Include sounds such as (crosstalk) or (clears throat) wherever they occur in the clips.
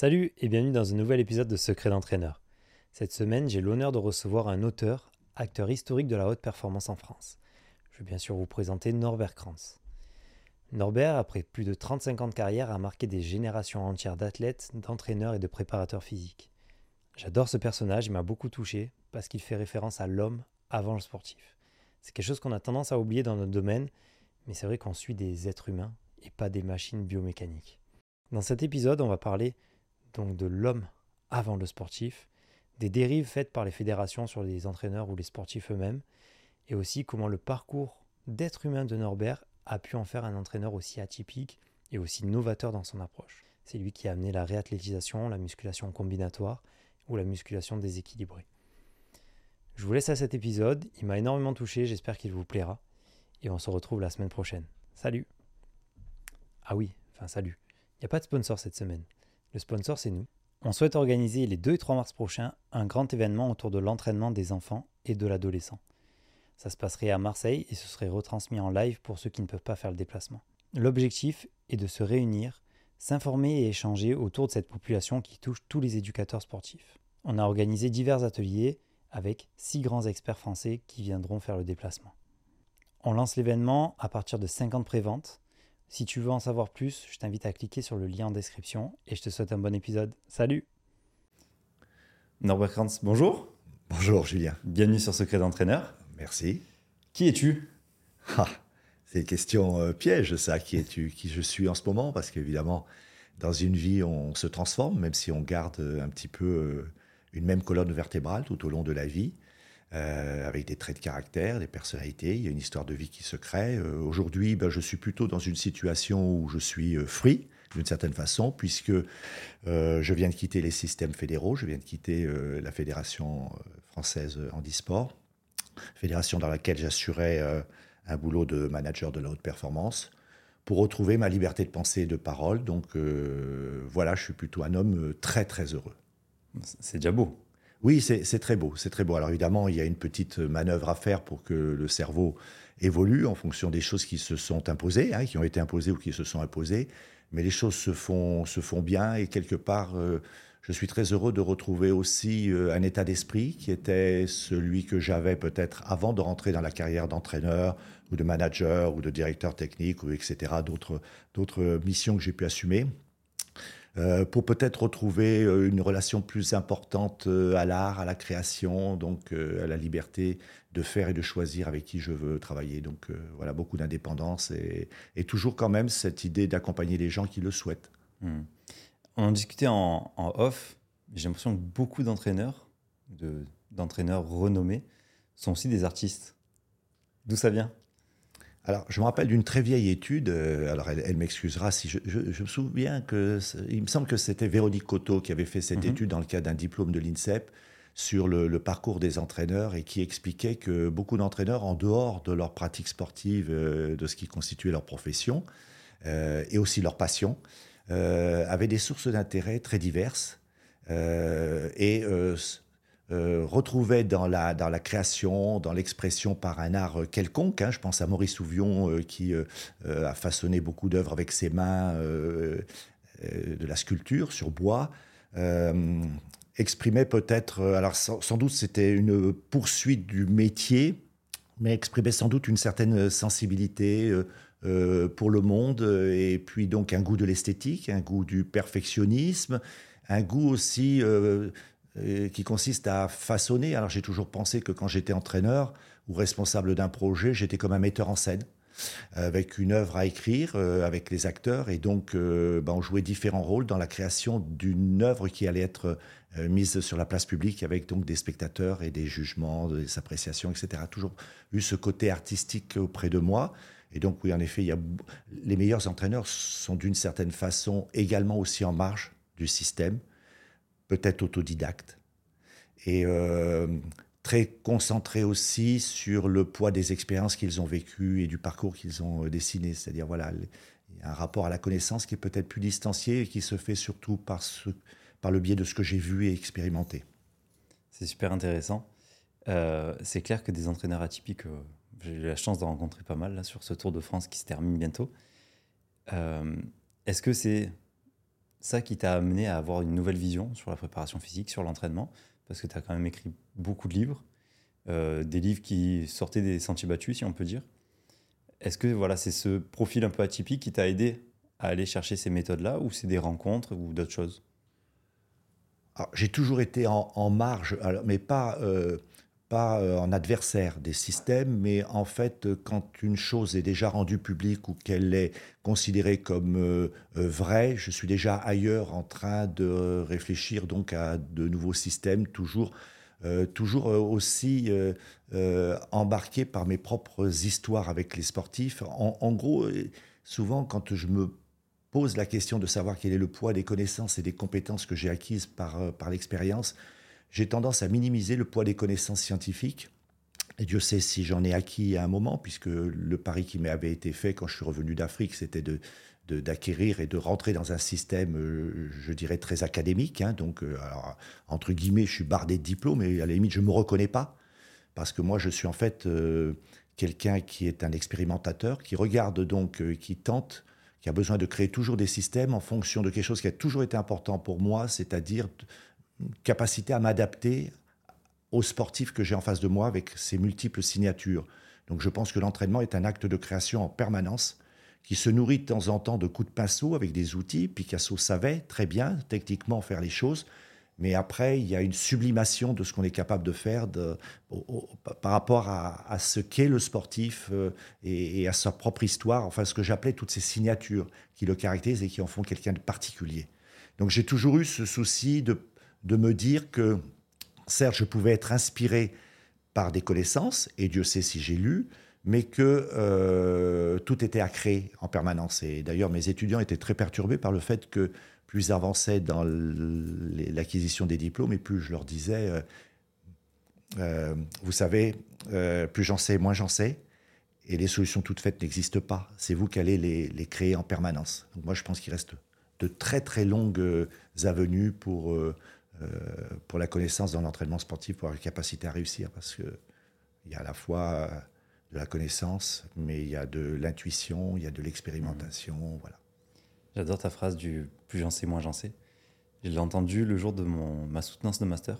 Salut et bienvenue dans un nouvel épisode de Secret d'entraîneur. Cette semaine, j'ai l'honneur de recevoir un auteur, acteur historique de la haute performance en France. Je vais bien sûr vous présenter Norbert Kranz. Norbert, après plus de 35 ans de carrière, a marqué des générations entières d'athlètes, d'entraîneurs et de préparateurs physiques. J'adore ce personnage, il m'a beaucoup touché parce qu'il fait référence à l'homme avant le sportif. C'est quelque chose qu'on a tendance à oublier dans notre domaine, mais c'est vrai qu'on suit des êtres humains et pas des machines biomécaniques. Dans cet épisode, on va parler donc de l'homme avant le sportif, des dérives faites par les fédérations sur les entraîneurs ou les sportifs eux-mêmes, et aussi comment le parcours d'être humain de Norbert a pu en faire un entraîneur aussi atypique et aussi novateur dans son approche. C'est lui qui a amené la réathlétisation, la musculation combinatoire ou la musculation déséquilibrée. Je vous laisse à cet épisode, il m'a énormément touché, j'espère qu'il vous plaira, et on se retrouve la semaine prochaine. Salut Ah oui, enfin salut, il n'y a pas de sponsor cette semaine. Le sponsor, c'est nous. On souhaite organiser les 2 et 3 mars prochains un grand événement autour de l'entraînement des enfants et de l'adolescent. Ça se passerait à Marseille et ce serait retransmis en live pour ceux qui ne peuvent pas faire le déplacement. L'objectif est de se réunir, s'informer et échanger autour de cette population qui touche tous les éducateurs sportifs. On a organisé divers ateliers avec six grands experts français qui viendront faire le déplacement. On lance l'événement à partir de 50 préventes si tu veux en savoir plus, je t'invite à cliquer sur le lien en description et je te souhaite un bon épisode. Salut Norbert Kranz, bonjour. Bonjour Julien. Bienvenue sur Secret d'entraîneur. Merci. Qui es-tu? Ah, C'est une question euh, piège ça, qui es-tu? Qui je suis en ce moment? Parce qu'évidemment, dans une vie, on se transforme, même si on garde un petit peu euh, une même colonne vertébrale tout au long de la vie. Euh, avec des traits de caractère, des personnalités. Il y a une histoire de vie qui se crée. Euh, aujourd'hui, ben, je suis plutôt dans une situation où je suis euh, free, d'une certaine façon, puisque je viens de quitter les systèmes fédéraux, je viens de quitter la Fédération française handisport, fédération dans laquelle j'assurais un boulot de manager de la haute performance, pour retrouver ma liberté de pensée et de parole. Donc voilà, je suis plutôt un homme très très heureux. C'est déjà beau. Oui, c'est très beau, c'est très beau. Alors évidemment, il y a une petite manœuvre à faire pour que le cerveau évolue en fonction des choses qui se sont imposées, hein, qui ont été imposées ou qui se sont imposées. Mais les choses se font, se font bien et quelque part, euh, je suis très heureux de retrouver aussi euh, un état d'esprit qui était celui que j'avais peut-être avant de rentrer dans la carrière d'entraîneur ou de manager ou de directeur technique ou etc. D'autres missions que j'ai pu assumer. Euh, pour peut-être retrouver euh, une relation plus importante euh, à l'art, à la création, donc à la liberté de faire et de choisir avec qui je veux travailler. Donc voilà, beaucoup d'indépendance et, toujours quand même cette idée d'accompagner les gens qui le souhaitent. Hmm. On en discutait en, off, j'ai l'impression que beaucoup d'entraîneurs, d'entraîneurs renommés, sont aussi des artistes. D'où ça vient? Alors, je me rappelle d'une très vieille étude, euh, alors elle, m'excusera si je, me souviens que, il me semble que c'était Véronique Coteau qui avait fait cette mhm. étude dans le cadre d'un diplôme de l'INSEP sur le, parcours des entraîneurs et qui expliquait que beaucoup d'entraîneurs, en dehors de leur pratique sportive, euh, de ce qui constituait leur profession, euh, et aussi leur passion, avaient des sources d'intérêt très diverses. et euh, retrouvait dans la, dans la création, dans l'expression par un art quelconque. Hein. Je pense à Maurice Ouvion euh, qui euh, a façonné beaucoup d'œuvres avec ses mains, de la sculpture sur bois. exprimait peut-être, alors sans, doute c'était une poursuite du métier, mais exprimait sans doute une certaine sensibilité pour le monde et puis donc un goût de l'esthétique, un goût du perfectionnisme, un goût aussi euh, qui consiste à façonner. Alors j'ai toujours pensé que quand j'étais entraîneur ou responsable d'un projet, j'étais comme un metteur en scène avec une œuvre à écrire, euh, avec les acteurs, et donc euh, ben, on jouait différents rôles dans la création d'une œuvre qui allait être mise sur la place publique avec donc des spectateurs et des jugements, des appréciations, etc. Toujours eu ce côté artistique auprès de moi. Et donc oui, en effet, il y a, les meilleurs entraîneurs sont d'une certaine façon également aussi en marge du système peut-être autodidacte, et euh, très concentré aussi sur le poids des expériences qu'ils ont vécues et du parcours qu'ils ont euh, dessiné. C'est-à-dire, voilà, un rapport à la connaissance qui est peut-être plus distancié et qui se fait surtout par, le biais de ce que j'ai vu et expérimenté. C'est super intéressant. Euh, c'est clair que des entraîneurs atypiques, j'ai eu la chance d'en rencontrer pas mal sur ce Tour de France qui se termine bientôt. Est-ce que c'est ça qui t'a amené à avoir une nouvelle vision sur la préparation physique, sur l'entraînement Parce que tu as quand même écrit beaucoup de livres, euh, des livres qui sortaient des sentiers battus, si on peut dire. Est-ce que voilà, c'est ce profil un peu atypique qui t'a aidé à aller chercher ces méthodes-là, ou c'est des rencontres ou d'autres choses? J'ai toujours été en, marge, mais pas, euh, pas euh, en adversaire des systèmes, mais en fait, euh, quand une chose est déjà rendue publique ou qu'elle est considérée comme euh, vraie, je suis déjà ailleurs en train de réfléchir donc à de nouveaux systèmes, toujours, toujours aussi embarqué par mes propres histoires avec les sportifs. En, gros, souvent, quand je me pose la question de savoir quel est le poids des connaissances et des compétences que j'ai acquises par, par l'expérience, j'ai tendance à minimiser le poids des connaissances scientifiques. Dieu sait si j'en ai acquis à un moment, puisque le pari qui m'avait été fait quand je suis revenu d'Afrique, c'était de, d'acquérir et de rentrer dans un système, euh, je dirais, très académique. Hein. donc, euh, entre guillemets, je suis bardé de diplômes, et à la limite, je ne me reconnais pas. Parce que moi, je suis en fait euh, quelqu'un qui est un expérimentateur, qui regarde donc, qui tente, qui a besoin de créer toujours des systèmes en fonction de quelque chose qui a toujours été important pour moi, c'est-à-dire capacité à m'adapter aux sportifs que j'ai en face de moi avec ces multiples signatures. Donc je pense que l'entraînement est un acte de création en permanence qui se nourrit de temps en temps de coups de pinceau avec des outils. Picasso savait très bien techniquement faire les choses, mais après, il y a une sublimation de ce qu'on est capable de faire par rapport à, ce qu'est le sportif euh, et, à sa propre histoire, enfin ce que j'appelais toutes ces signatures qui le caractérisent et qui en font quelqu'un de particulier. Donc j'ai toujours eu ce souci de de me dire que, certes, je pouvais être inspiré par des connaissances, et Dieu sait si j'ai lu, mais que euh, tout était à créer en permanence. Et d'ailleurs, mes étudiants étaient très perturbés par le fait que plus ils avançaient dans l'acquisition des diplômes, et plus je leur disais, euh, euh, vous savez, plus j'en sais, moins j'en sais, et les solutions toutes faites n'existent pas. C'est vous qui allez les, les, créer en permanence. Donc moi, je pense qu'il reste de très très longues avenues pour pour la connaissance dans l'entraînement sportif, pour avoir la capacité à réussir, parce qu'il y a à la fois euh, de la connaissance, mais il y a de l'intuition, il y a de l'expérimentation, mmh. voilà. J'adore ta phrase du plus j'en sais, moins j'en sais. Je l'ai entendu le jour de mon, ma soutenance de master,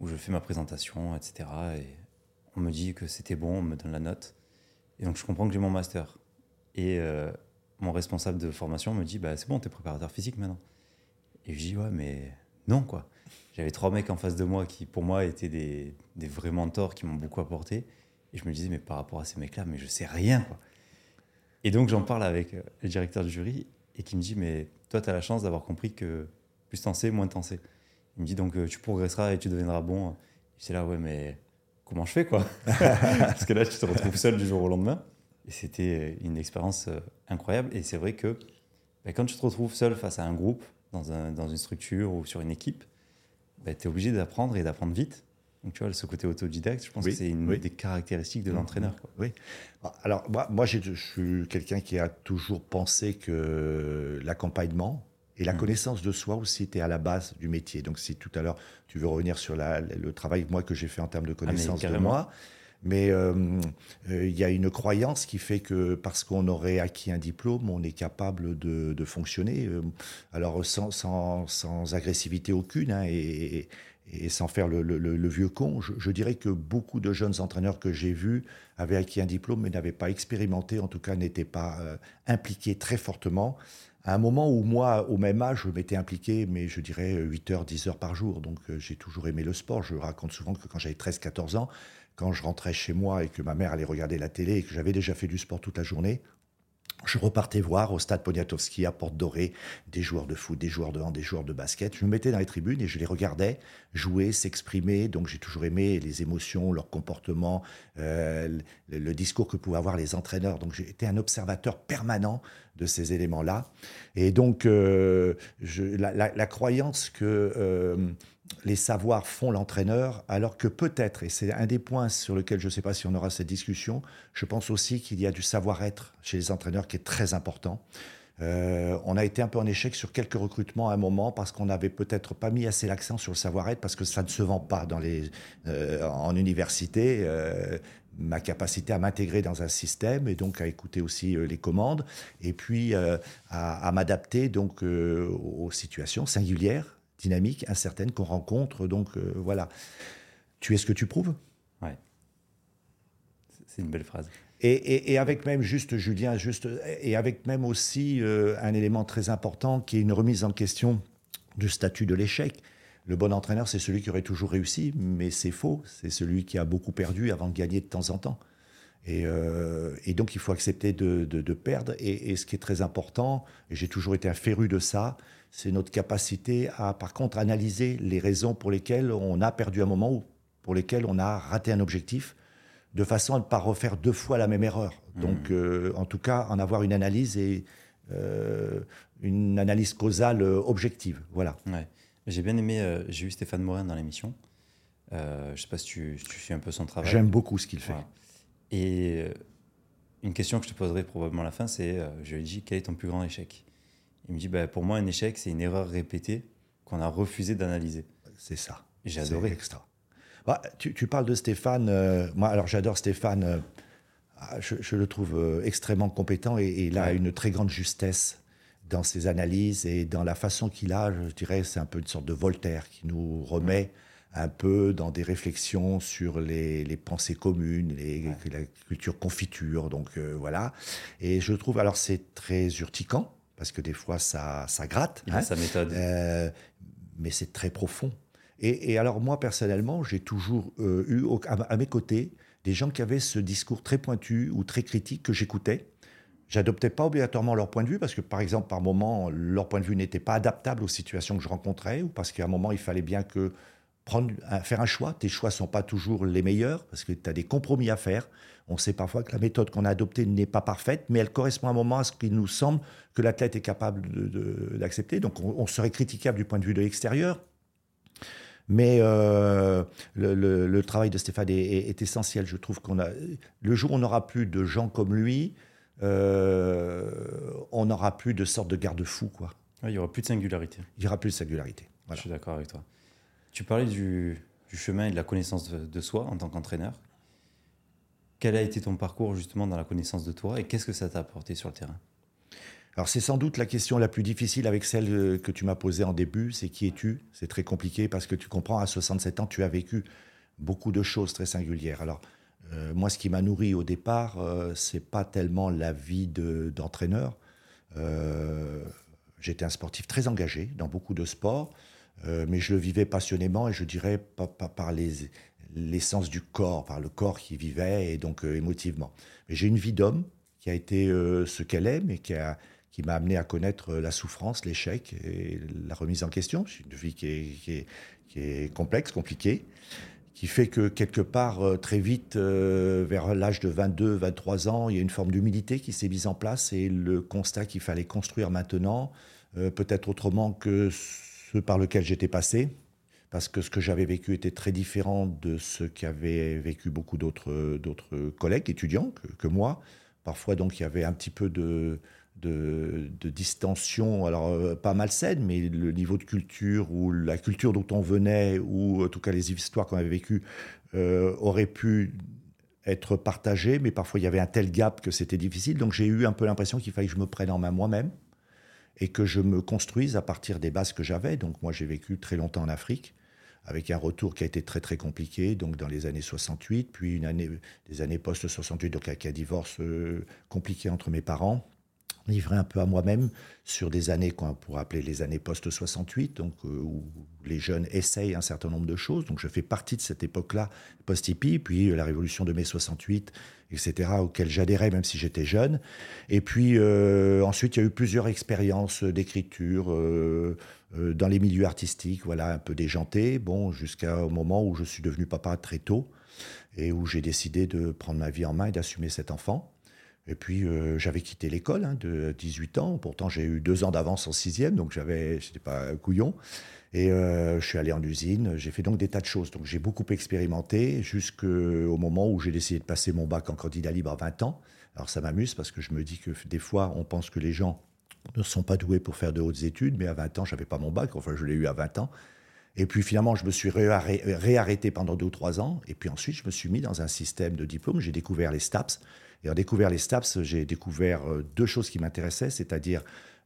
où je fais ma présentation, etc. Et on me dit que c'était bon, on me donne la note. Et donc je comprends que j'ai mon master. Et euh, mon responsable de formation me dit bah, C'est bon, t'es préparateur physique maintenant. Et je dis Ouais, mais non, quoi. J'avais trois mecs en face de moi qui, pour moi, étaient des, des vrais mentors qui m'ont beaucoup apporté. Et je me disais, mais par rapport à ces mecs-là, mais je sais rien, quoi. Et donc, j'en parle avec euh, le directeur du jury et qui me dit, mais toi, tu as la chance d'avoir compris que plus t'en sais, moins t'en sais. Il me dit, donc, euh, tu progresseras et tu deviendras bon. C'est là, ouais, mais comment je fais, quoi? (laughs) Parce que là, tu te retrouves seul du jour au lendemain. Et c'était une expérience euh, incroyable. Et c'est vrai que bah, quand tu te retrouves seul face à un groupe, dans, une structure ou sur une équipe, bah, tu es obligé d'apprendre et d'apprendre vite. Donc, tu vois, ce côté autodidacte, je pense que c'est une des caractéristiques de mmh, l'entraîneur. Oui. Alors, moi, moi je suis quelqu'un qui a toujours pensé que l'accompagnement et la mmh. connaissance de soi aussi était à la base du métier. Donc, si tout à l'heure, tu veux revenir sur la, le travail moi, que j'ai fait en termes de ah, connaissance de moi, mais euh, euh, il y a une croyance qui fait que parce qu'on aurait acquis un diplôme, on est capable de, fonctionner. Euh, alors sans, agressivité aucune hein, et, et, sans faire le, vieux con, je, dirais que beaucoup de jeunes entraîneurs que j'ai vus avaient acquis un diplôme mais n'avaient pas expérimenté, en tout cas n'étaient pas impliqués très fortement. À un moment où moi, au même âge, je m'étais impliqué, mais je dirais 8 heures, 10 heures par jour. Donc j'ai toujours aimé le sport. Je raconte souvent que quand j'avais 13-14 ans, quand je rentrais chez moi et que ma mère allait regarder la télé et que j'avais déjà fait du sport toute la journée, je repartais voir au stade Poniatowski à Porte Dorée des joueurs de foot, des joueurs de hand, des joueurs de basket. Je me mettais dans les tribunes et je les regardais jouer, s'exprimer. Donc j'ai toujours aimé les émotions, leur comportement, euh, le, discours que pouvaient avoir les entraîneurs. Donc été un observateur permanent de ces éléments-là. Et donc euh, la, croyance que euh, les savoirs font l'entraîneur, alors que peut-être, et c'est un des points sur lequel je ne sais pas si on aura cette discussion, je pense aussi qu'il y a du savoir-être chez les entraîneurs qui est très important. Euh, on a été un peu en échec sur quelques recrutements à un moment parce qu'on n'avait peut-être pas mis assez l'accent sur le savoir-être parce que ça ne se vend pas dans les, euh, en université. Euh, ma capacité à m'intégrer dans un système et donc à écouter aussi les commandes et puis à, à m'adapter donc aux situations singulières, dynamiques, incertaines qu'on rencontre. Donc voilà. Tu es ce que tu prouves? Ouais. C'est une belle phrase. Et, avec même, juste Julien, juste, et avec même aussi euh, un élément très important qui est une remise en question du statut de l'échec. Le bon entraîneur, c'est celui qui aurait toujours réussi, mais c'est faux. C'est celui qui a beaucoup perdu avant de gagner de temps en temps. Et, euh, donc, il faut accepter de, perdre. Et, ce qui est très important, et j'ai toujours été un féru de ça, c'est notre capacité à, par contre, analyser les raisons pour lesquelles on a perdu un moment ou pour lesquelles on a raté un objectif de façon à ne pas refaire deux fois la même erreur. Mmh. Donc, euh, en tout cas, en avoir une analyse et euh, une analyse causale euh, objective. Voilà. Ouais. J'ai bien aimé, j'ai eu Stéphane Morin dans l'émission. je ne sais pas si tu, tu, suis un peu son travail. J'aime beaucoup ce qu'il fait. Et une question que je te poserai probablement à la fin, c'est, je lui ai dit, quel est ton plus grand échec? Il me dit, bah, pour moi, un échec, c'est une erreur répétée qu'on a refusé d'analyser. C'est ça. J'ai adoré. extra. Bah, tu, parles de Stéphane. Euh, moi, alors j'adore Stéphane. Euh, ah, je, le trouve euh, extrêmement compétent et, il a une très grande justesse dans ses analyses et dans la façon qu'il a. Je dirais, c'est un peu une sorte de Voltaire qui nous remet un peu dans des réflexions sur les, pensées communes, les, la culture confiture. Donc voilà. Et je trouve, alors c'est très urticant parce que des fois ça, ça gratte. Il a sa méthode. mais c'est très profond. Et, alors moi, personnellement, j'ai toujours euh, eu à, mes côtés des gens qui avaient ce discours très pointu ou très critique que j'écoutais. J'adoptais pas obligatoirement leur point de vue parce que, par exemple, par moment, leur point de vue n'était pas adaptable aux situations que je rencontrais ou parce qu'à un moment, il fallait bien que prendre, faire un choix. Tes choix sont pas toujours les meilleurs parce que tu as des compromis à faire. On sait parfois que la méthode qu'on a adoptée n'est pas parfaite, mais elle correspond à un moment à ce qu'il nous semble que l'athlète est capable d'accepter. Donc, on, on serait critiquable du point de vue de l'extérieur, mais euh, le, travail de Stéphane est, essentiel. Je trouve qu'on a. Le jour où on n'aura plus de gens comme lui, euh, on n'aura plus de sorte de garde-fou, quoi. il n'y aura plus de singularité. Il n'y aura plus de singularité. Je suis d'accord avec toi. Tu parlais du, chemin et de la connaissance de soi en tant qu'entraîneur. Quel a été ton parcours justement dans la connaissance de toi et qu'est-ce que ça t'a apporté sur le terrain? Alors c'est sans doute la question la plus difficile avec celle euh, que tu m'as posée en début, c'est qui es-tu? C'est très compliqué parce que tu comprends, à 67 ans, tu as vécu beaucoup de choses très singulières. Alors euh, moi, ce qui m'a nourri au départ, euh, c'est pas tellement la vie d'entraîneur. J'étais un sportif très engagé dans beaucoup de sports, mais je le vivais passionnément et je dirais pas, par l'essence du corps, par le corps qui vivait et donc émotivement. Mais j'ai une vie d'homme qui a été ce qu'elle est, mais qui a qui m'a amené à connaître la souffrance, l'échec et la remise en question. C'est une vie qui est, qui, est, complexe, compliquée, qui fait que quelque part, euh, très vite, euh, vers l'âge de 22, 23 ans, il y a une forme d'humilité qui s'est mise en place et le constat qu'il fallait construire maintenant, euh, peut-être autrement que ce par lequel j'étais passé, parce que ce que j'avais vécu était très différent de ce qu'avaient vécu beaucoup d'autres collègues, étudiants que, moi. Parfois, donc, il y avait un petit peu de, de, distension, alors euh, pas malsaine, mais le niveau de culture ou la culture dont on venait, ou en tout cas les histoires qu'on avait vécues, euh, auraient pu être partagées, mais parfois il y avait un tel gap que c'était difficile. Donc j'ai eu un peu l'impression qu'il fallait que je me prenne en main moi-même et que je me construise à partir des bases que j'avais. Donc moi j'ai vécu très longtemps en Afrique avec un retour qui a été très très compliqué, donc dans les années 68, puis une des années post-68, donc avec un divorce euh, compliqué entre mes parents livré un peu à moi-même sur des années qu'on pourrait appeler les années post-68, donc euh, où les jeunes essayent un certain nombre de choses. Donc je fais partie de cette époque-là, post-hippie, puis euh, la révolution de mai 68, etc., auquel j'adhérais même si j'étais jeune. Et puis ensuite, il y a eu plusieurs expériences d'écriture dans les milieux artistiques, voilà, un peu déjanté, bon, jusqu'au moment où je suis devenu papa très tôt et où j'ai décidé de prendre ma vie en main et d'assumer cet enfant. Et puis, euh, j'avais quitté l'école hein, de 18 ans. Pourtant, j'ai eu deux ans d'avance en sixième, donc j'avais, n'étais pas couillon. Et euh, je suis allé en usine. J'ai fait donc des tas de choses. Donc, j'ai beaucoup expérimenté jusqu'au moment où j'ai décidé de passer mon bac en candidat libre à 20 ans. Alors, ça m'amuse parce que je me dis que des fois, on pense que les gens ne sont pas doués pour faire de hautes études, mais à 20 ans, j'avais pas mon bac. Enfin, je l'ai eu à 20 ans. Et puis finalement, je me suis réarrêté pendant deux ou trois ans. Et puis ensuite, je me suis mis dans un système de diplôme. J'ai découvert les STAPS. Et en découvert les STAPS, j'ai découvert euh, deux choses qui m'intéressaient, c'est-à-dire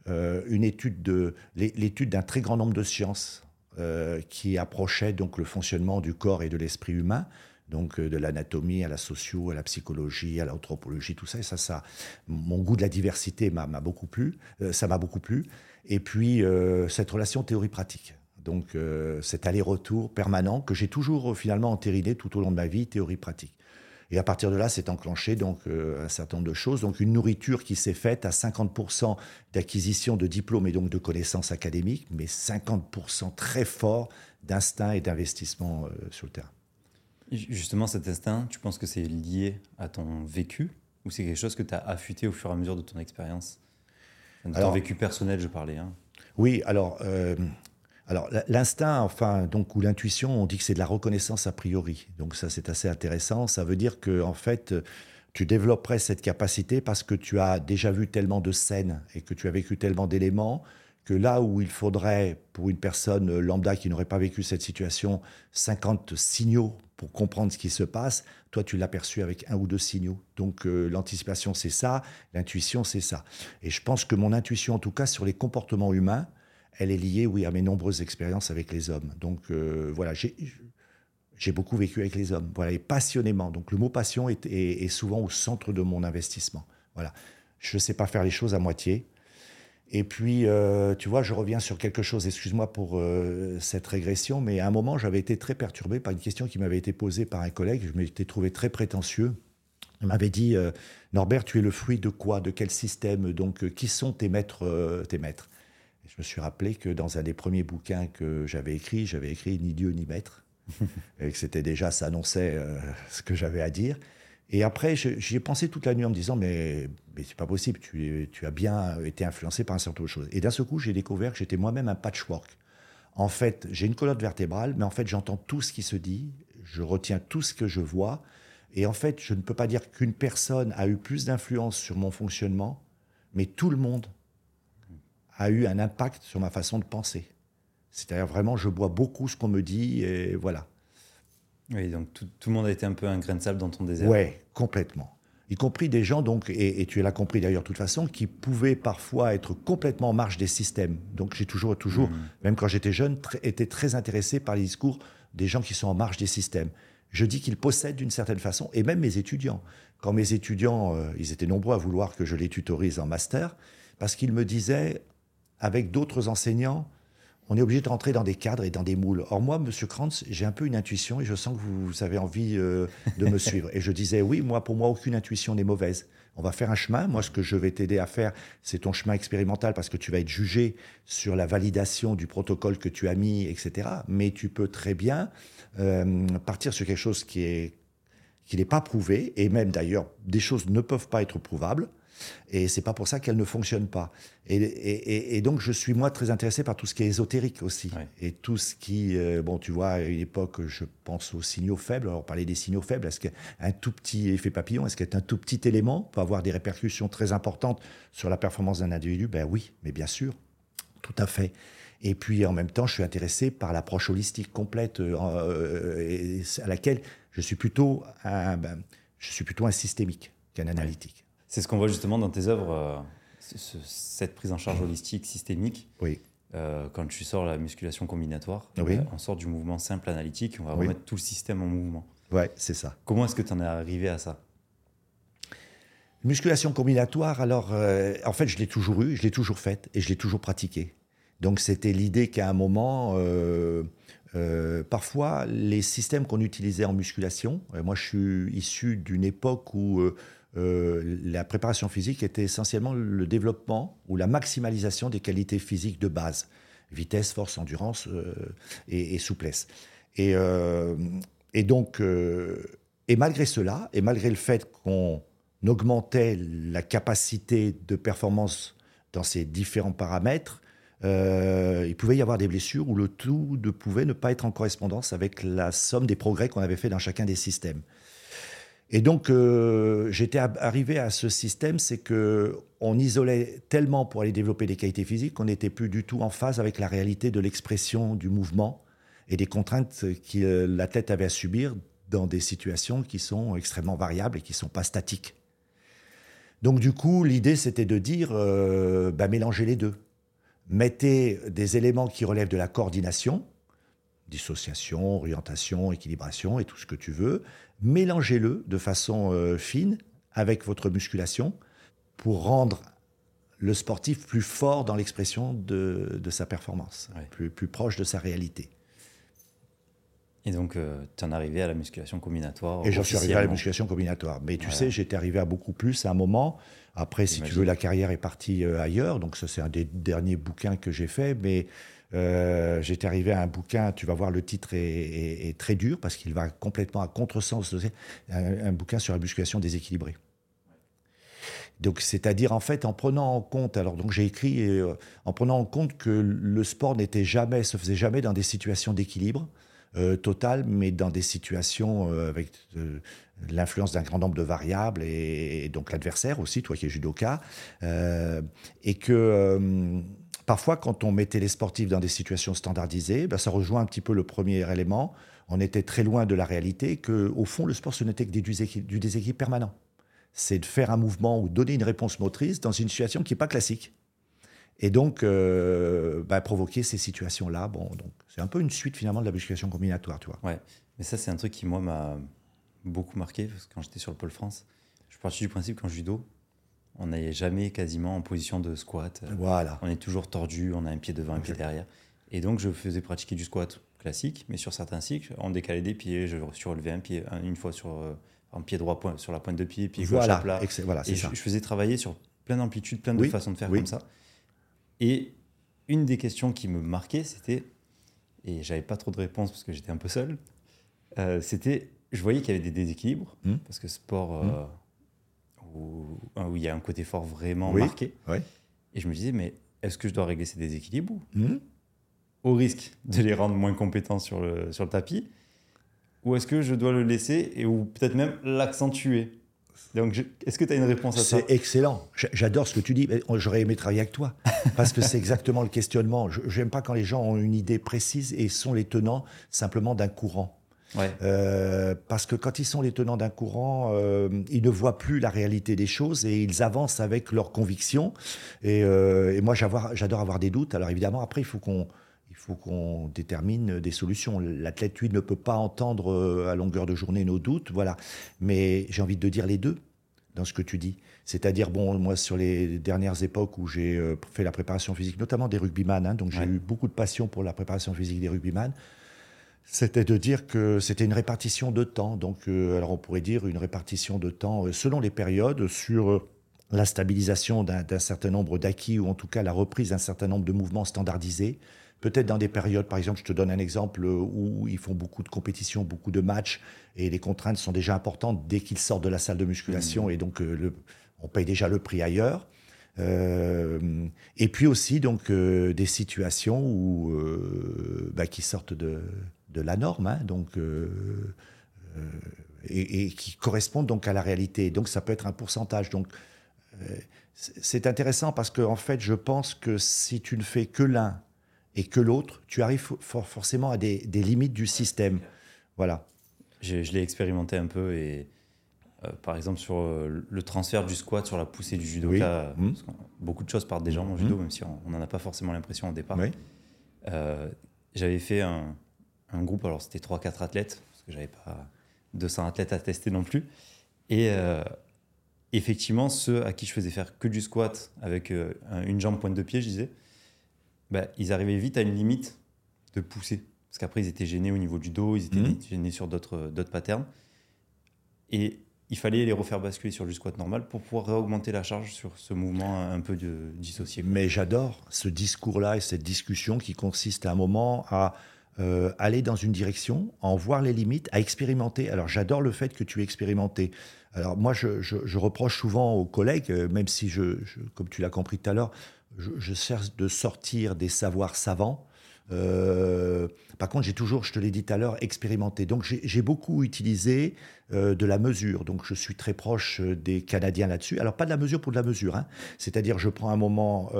euh, une étude de l'étude d'un très grand nombre de sciences euh, qui approchaient donc le fonctionnement du corps et de l'esprit humain donc de l'anatomie à la socio, à la psychologie, à l'anthropologie, tout ça. Et ça, ça, mon goût de la diversité m'a beaucoup plu. ça m'a beaucoup plu. Et puis cette relation théorie-pratique. Donc cet aller-retour permanent que j'ai toujours finalement entériné tout au long de ma vie, théorie-pratique. Et à partir de là, c'est enclenché donc euh, un certain nombre de choses. Donc une nourriture qui s'est faite à 50% d'acquisition de diplômes et donc de connaissances académiques, mais 50% très fort d'instinct et d'investissement euh, sur le terrain. Justement, cet instinct, tu penses que c'est lié à ton vécu ou c'est quelque chose que tu as affûté au fur et à mesure de ton expérience? De ton vécu personnel, je parlais. Hein. Oui, alors euh, alors l'instinct, enfin donc ou l'intuition, on dit que c'est de la reconnaissance a priori. Donc ça c'est assez intéressant. Ça veut dire que en fait tu développerais cette capacité parce que tu as déjà vu tellement de scènes et que tu as vécu tellement d'éléments que là où il faudrait pour une personne lambda qui n'aurait pas vécu cette situation 50 signaux pour comprendre ce qui se passe, toi tu l'as perçu avec un ou deux signaux. Donc euh, l'anticipation c'est ça, l'intuition c'est ça. Et je pense que mon intuition en tout cas sur les comportements humains elle est liée, oui, à mes nombreuses expériences avec les hommes. Donc euh, voilà, j'ai beaucoup vécu avec les hommes, voilà, et passionnément. Donc le mot passion est, souvent au centre de mon investissement. Voilà, je ne sais pas faire les choses à moitié. Et puis, euh, tu vois, je reviens sur quelque chose, excuse-moi pour euh, cette régression, mais à un moment, j'avais été très perturbé par une question qui m'avait été posée par un collègue. Je m'étais trouvé très prétentieux. Il m'avait dit, Norbert, tu es le fruit de quoi? De quel système? Donc, qui sont tes maîtres, tes maîtres je me suis rappelé que dans un des premiers bouquins que j'avais écrit, j'avais écrit Ni Dieu ni Maître, (laughs) et que c'était déjà, ça annonçait euh, ce que j'avais à dire. Et après, j'y ai pensé toute la nuit en me disant, mais, c'est pas possible, tu, tu, as bien été influencé par un certain nombre de choses. Et d'un seul coup, j'ai découvert que j'étais moi-même un patchwork. En fait, j'ai une colonne vertébrale, mais en fait, j'entends tout ce qui se dit, je retiens tout ce que je vois. Et en fait, je ne peux pas dire qu'une personne a eu plus d'influence sur mon fonctionnement, mais tout le monde a eu un impact sur ma façon de penser. C'est-à-dire vraiment, je bois beaucoup ce qu'on me dit et voilà. Oui, donc tout, le monde a été un peu un grain de sable dans ton désert. Oui, complètement. Y compris des gens, donc, et, tu l'as compris d'ailleurs de toute façon, qui pouvaient parfois être complètement en marge des systèmes. Donc j'ai toujours, toujours, mmh. même quand j'étais jeune, été très intéressé par les discours des gens qui sont en marge des systèmes. Je dis qu'ils possèdent d'une certaine façon, et même mes étudiants. Quand mes étudiants, euh, ils étaient nombreux à vouloir que je les tutorise en master, parce qu'ils me disaient, avec d'autres enseignants, on est obligé de rentrer dans des cadres et dans des moules. Or moi, Monsieur Krantz, j'ai un peu une intuition et je sens que vous, avez envie euh, de me (laughs) suivre. Et je disais, oui, moi, pour moi, aucune intuition n'est mauvaise. On va faire un chemin. Moi, ce que je vais t'aider à faire, c'est ton chemin expérimental parce que tu vas être jugé sur la validation du protocole que tu as mis, etc. Mais tu peux très bien euh, partir sur quelque chose qui est qui n'est pas prouvé et même d'ailleurs des choses ne peuvent pas être prouvables et c'est pas pour ça qu'elle ne fonctionne pas. Et, donc, je suis, moi, très intéressé par tout ce qui est ésotérique aussi. Et tout ce qui, euh, bon, tu vois, à une époque, je pense aux signaux faibles. Alors, parler des signaux faibles, est-ce qu'un tout petit effet papillon, est-ce qu'un tout petit élément peut avoir des répercussions très importantes sur la performance d'un individu? Ben oui, mais bien sûr, tout à fait. Et puis, en même temps, je suis intéressé par l'approche holistique complète euh, euh, à laquelle je suis plutôt un, ben, je suis plutôt un systémique qu'un analytique. C'est ce qu'on voit justement dans tes œuvres, euh, cette prise en charge holistique, systémique. Oui. Euh, quand tu sors la musculation combinatoire, oui. on sort du mouvement simple analytique, on va remettre tout le système en mouvement. Ouais, c'est ça. Comment est-ce que tu en es arrivé à ça? Musculation combinatoire, alors, euh, en fait, je l'ai toujours eu, je l'ai toujours faite et je l'ai toujours pratiquée. Donc, c'était l'idée qu'à un moment, parfois, les systèmes qu'on utilisait en musculation, moi, je suis issu d'une époque où euh, la préparation physique était essentiellement le développement ou la maximalisation des qualités physiques de base vitesse, force, endurance euh, et, souplesse. Et, euh, donc, et malgré cela, et malgré le fait qu'on augmentait la capacité de performance dans ces différents paramètres, il pouvait y avoir des blessures où le tout ne pouvait ne pas être en correspondance avec la somme des progrès qu'on avait fait dans chacun des systèmes. Et donc, euh, j'étais arrivé à ce système, c'est que on isolait tellement pour aller développer des qualités physiques qu'on n'était plus du tout en phase avec la réalité de l'expression du mouvement. et des contraintes que l'athlète avait à subir dans des situations qui sont extrêmement variables et qui ne sont pas statiques. Donc du coup, l'idée, c'était de dire, euh, bah, mélangez les deux. Mettez des éléments qui relèvent de la coordination, dissociation, orientation, équilibration et tout ce que tu veux, mélangez-le de façon euh, fine avec votre musculation pour rendre le sportif plus fort dans l'expression de, sa performance, plus, plus proche de sa réalité. Et donc, euh, tu en es arrivé à la musculation combinatoire Et j'en suis arrivé à la musculation combinatoire. Mais tu sais, j'étais arrivé à beaucoup plus à un moment. Après, si tu veux, la carrière est partie euh, ailleurs. Donc, ça, c'est un des derniers bouquins que j'ai fait. Mais euh, j'étais arrivé à un bouquin, tu vas voir, le titre est, très dur parce qu'il va complètement à contresens. Un, un bouquin sur la musculation déséquilibrée. Donc, c'est-à-dire en fait en prenant en compte, alors donc j'ai écrit en prenant en compte que le sport n'était jamais, se faisait jamais dans des situations d'équilibre, euh, total, mais dans des situations euh, avec euh, l'influence d'un grand nombre de variables et, donc l'adversaire aussi, toi qui es judoka, et que parfois quand on mettait les sportifs dans des situations standardisées, ben, ça rejoint un petit peu le premier élément. On était très loin de la réalité que au fond le sport ce n'était que du déséquilibre permanent. C'est de faire un mouvement ou donner une réponse motrice dans une situation qui n'est pas classique. Et donc, euh, bah, provoquer ces situations-là, bon, donc c'est un peu une suite finalement de la musculation combinatoire, tu vois. Ouais, mais ça, c'est un truc qui, moi, m'a beaucoup marqué, quand j'étais sur le pôle France, je parti du principe qu'en judo, on n'est jamais quasiment en position de squat. Voilà. On est toujours tordu, on a un pied devant, un pied derrière. Et donc, je faisais pratiquer du squat classique, mais sur certains cycles, on décalait des pieds, je surlevais un pied, une fois sur euh, un pied droit sur la pointe de pied, puis voilà, gauche à plat. Voilà, et je, je, faisais travailler sur plein d'amplitudes, plein de façons de faire comme ça. Et une des questions qui me marquait, c'était, et j'avais pas trop de réponses parce que j'étais un peu seul, euh, c'était, je voyais qu'il y avait des déséquilibres, hmm. parce que sport euh, hmm. Où, il y a un côté fort vraiment marqué. Et je me disais, mais est-ce que je dois régler ces déséquilibres hmm. au risque de les rendre moins compétents sur le, sur le tapis Ou est-ce que je dois le laisser et ou peut-être même l'accentuer? Donc, est-ce que tu as une réponse à ça? C'est excellent. J'adore ce que tu dis. J'aurais aimé travailler avec toi. (laughs) Parce que c'est exactement le questionnement. Je n'aime pas quand les gens ont une idée précise et sont les tenants simplement d'un courant. Euh, parce que quand ils sont les tenants d'un courant, euh, ils ne voient plus la réalité des choses et ils avancent avec leurs convictions. Et, euh, et moi, j'adore avoir des doutes. Alors évidemment, après, il faut qu'on il faut qu'on détermine des solutions. L'athlète, lui, ne peut pas entendre à longueur de journée nos doutes, voilà. Mais j'ai envie de dire les deux dans ce que tu dis. C'est-à-dire, bon, moi, sur les dernières époques où j'ai fait la préparation physique, notamment des rugbyman, hein, donc j'ai eu beaucoup de passion pour la préparation physique des rugbyman, c'était de dire que c'était une répartition de temps. Donc, euh, alors on pourrait dire une répartition de temps selon les périodes sur la stabilisation d'un certain nombre d'acquis ou en tout cas la reprise d'un certain nombre de mouvements standardisés Peut-être dans des périodes, par exemple, je te donne un exemple où ils font beaucoup de compétitions, beaucoup de matchs, et les contraintes sont déjà importantes dès qu'ils sortent de la salle de musculation, mmh. et donc euh, le, on paye déjà le prix ailleurs. Euh, et puis aussi donc euh, des situations où bah, qui sortent de, de la norme, hein, donc et, et, qui correspondent donc à la réalité. Donc ça peut être un pourcentage. Donc c'est intéressant parce que en fait, je pense que si tu ne fais que l'un et que l'autre, tu arrives forcément à des, limites du système. Voilà. Je, l'ai expérimenté un peu et euh, par exemple sur euh, le transfert du squat sur la poussée du judoka, mmh. beaucoup de choses partent jambes en judo, mmh. même si on n'en a pas forcément l'impression au départ. Euh, j'avais fait un, groupe, alors c'était 3-4 athlètes, parce que j'avais pas 200 athlètes à tester non plus. Et effectivement, ceux à qui je faisais faire que du squat avec une jambe pointe de pied, je disais, bah, ils arrivaient vite à une limite de pousser. Parce qu'après, ils étaient gênés au niveau du dos, ils étaient mhm. gênés sur d'autres patterns. Et il fallait les refaire basculer sur du squat normal pour pouvoir réaugmenter la charge sur ce mouvement un peu de, dissocié. Mais j'adore ce discours-là et cette discussion qui consiste à un moment à euh, aller dans une direction, en voir les limites, à expérimenter. Alors j'adore le fait que tu aies expérimenté. Alors moi, je, reproche souvent aux collègues, euh, même si, je, comme tu l'as compris tout à l'heure, je, cherche de sortir des savoirs savants. Euh, par contre, j'ai toujours, je te l'ai dit tout à l'heure, expérimenté. Donc, j'ai beaucoup utilisé de la mesure. Donc, je suis très proche des Canadiens là-dessus. Alors, pas de la mesure pour de la mesure. Hein. C'est-à-dire, je prends un moment,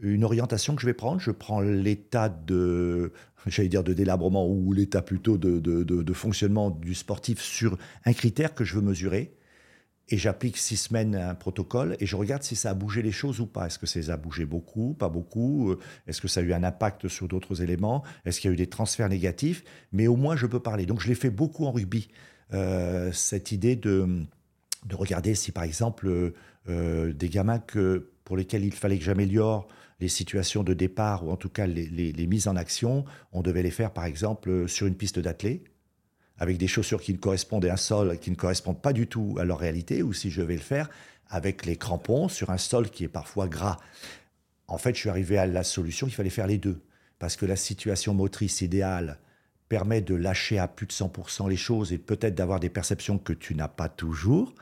une orientation que je vais prendre. Je prends l'état de, j'allais dire de délabrement ou l'état plutôt de, de, fonctionnement du sportif sur un critère que je veux mesurer et j'applique six semaines un protocole et je regarde si ça a bougé les choses ou pas. Est-ce que ça a bougé beaucoup, pas beaucoup? Euh, Est-ce que ça a eu un impact sur d'autres éléments? Est-ce qu'il y a eu des transferts négatifs? Mais au moins, je peux parler. Donc, je l'ai fait beaucoup en rugby. Euh, cette idée de, de regarder si, par exemple, euh, des gamins que, pour lesquels il fallait que j'améliore les situations de départ ou en tout cas les, mises en action, on devait les faire, par exemple, sur une piste d'athlée avec des chaussures qui ne correspondent à un sol qui ne correspondent pas du tout à leur réalité, ou si je vais le faire avec les crampons sur un sol qui est parfois gras. En fait, je suis arrivé à la solution, il fallait faire les deux. Parce que la situation motrice idéale permet de lâcher à plus de 100% les choses et peut-être d'avoir des perceptions que tu n'as pas toujours.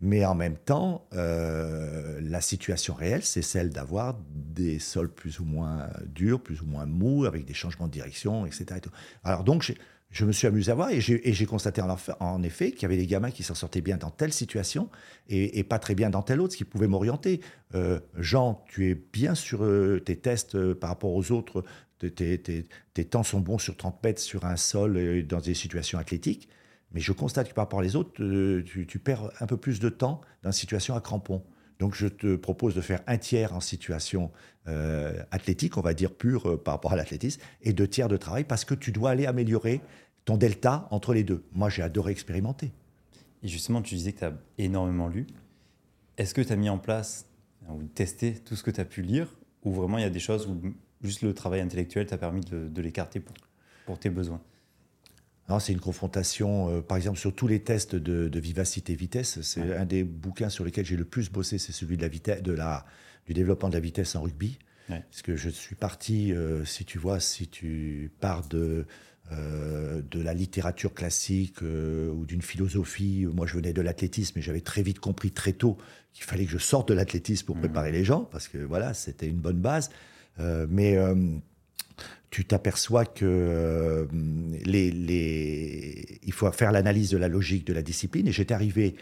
Mais en même temps, euh, la situation réelle, c'est celle d'avoir des sols plus ou moins durs, plus ou moins mous, avec des changements de direction, etc. Alors donc, je me suis amusé à voir et j'ai constaté en, effet qu'il y avait des gamins qui s'en sortaient bien dans telle situation et, pas très bien dans telle autre, ce qui pouvait m'orienter. Euh, Jean, tu es bien sur euh, tes tests euh, par rapport aux autres, tes, temps sont bons sur 30 mètres sur un sol dans des situations athlétiques, mais je constate que par rapport aux autres, tu, tu, perds un peu plus de temps dans une situation à crampons. Donc je te propose de faire un tiers en situation athlétique, on va dire pure par rapport à l'athlétisme, et deux tiers de travail parce que tu dois aller améliorer ton delta entre les deux. Moi, j'ai adoré expérimenter. Et justement, tu disais que tu as énormément lu. Est-ce que tu as mis en place ou testé tout ce que tu as pu lire ou vraiment il y a des choses où juste le travail intellectuel t'a permis de, l'écarter pour, pour tes besoins? C'est une confrontation, euh, par exemple, sur tous les tests de, vivacité-vitesse. C'est un des bouquins sur lesquels j'ai le plus bossé, c'est celui de la vitesse, de la, du développement de la vitesse en rugby. Parce que je suis parti, euh, si tu vois, si tu pars de, euh, de la littérature classique ou d'une philosophie. Moi, je venais de l'athlétisme et j'avais très vite compris très tôt qu'il fallait que je sorte de l'athlétisme pour mmh. préparer les gens, parce que voilà, c'était une bonne base. Mais tu t'aperçois que les, les... il faut faire l'analyse de la logique de la discipline. Et j'étais arrivé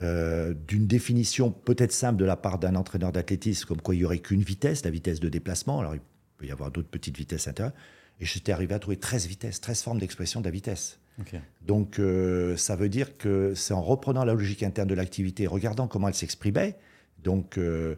d'une définition peut-être simple de la part d'un entraîneur d'athlétisme, comme quoi il n'y aurait qu'une vitesse, la vitesse de déplacement. Alors, il peut y avoir d'autres petites vitesses intérieures. Et j'étais arrivé à trouver 13 vitesses, 13 formes d'expression de la vitesse. Donc euh, ça veut dire que c'est en reprenant la logique interne de l'activité, regardant comment elle s'exprimait, donc euh, euh,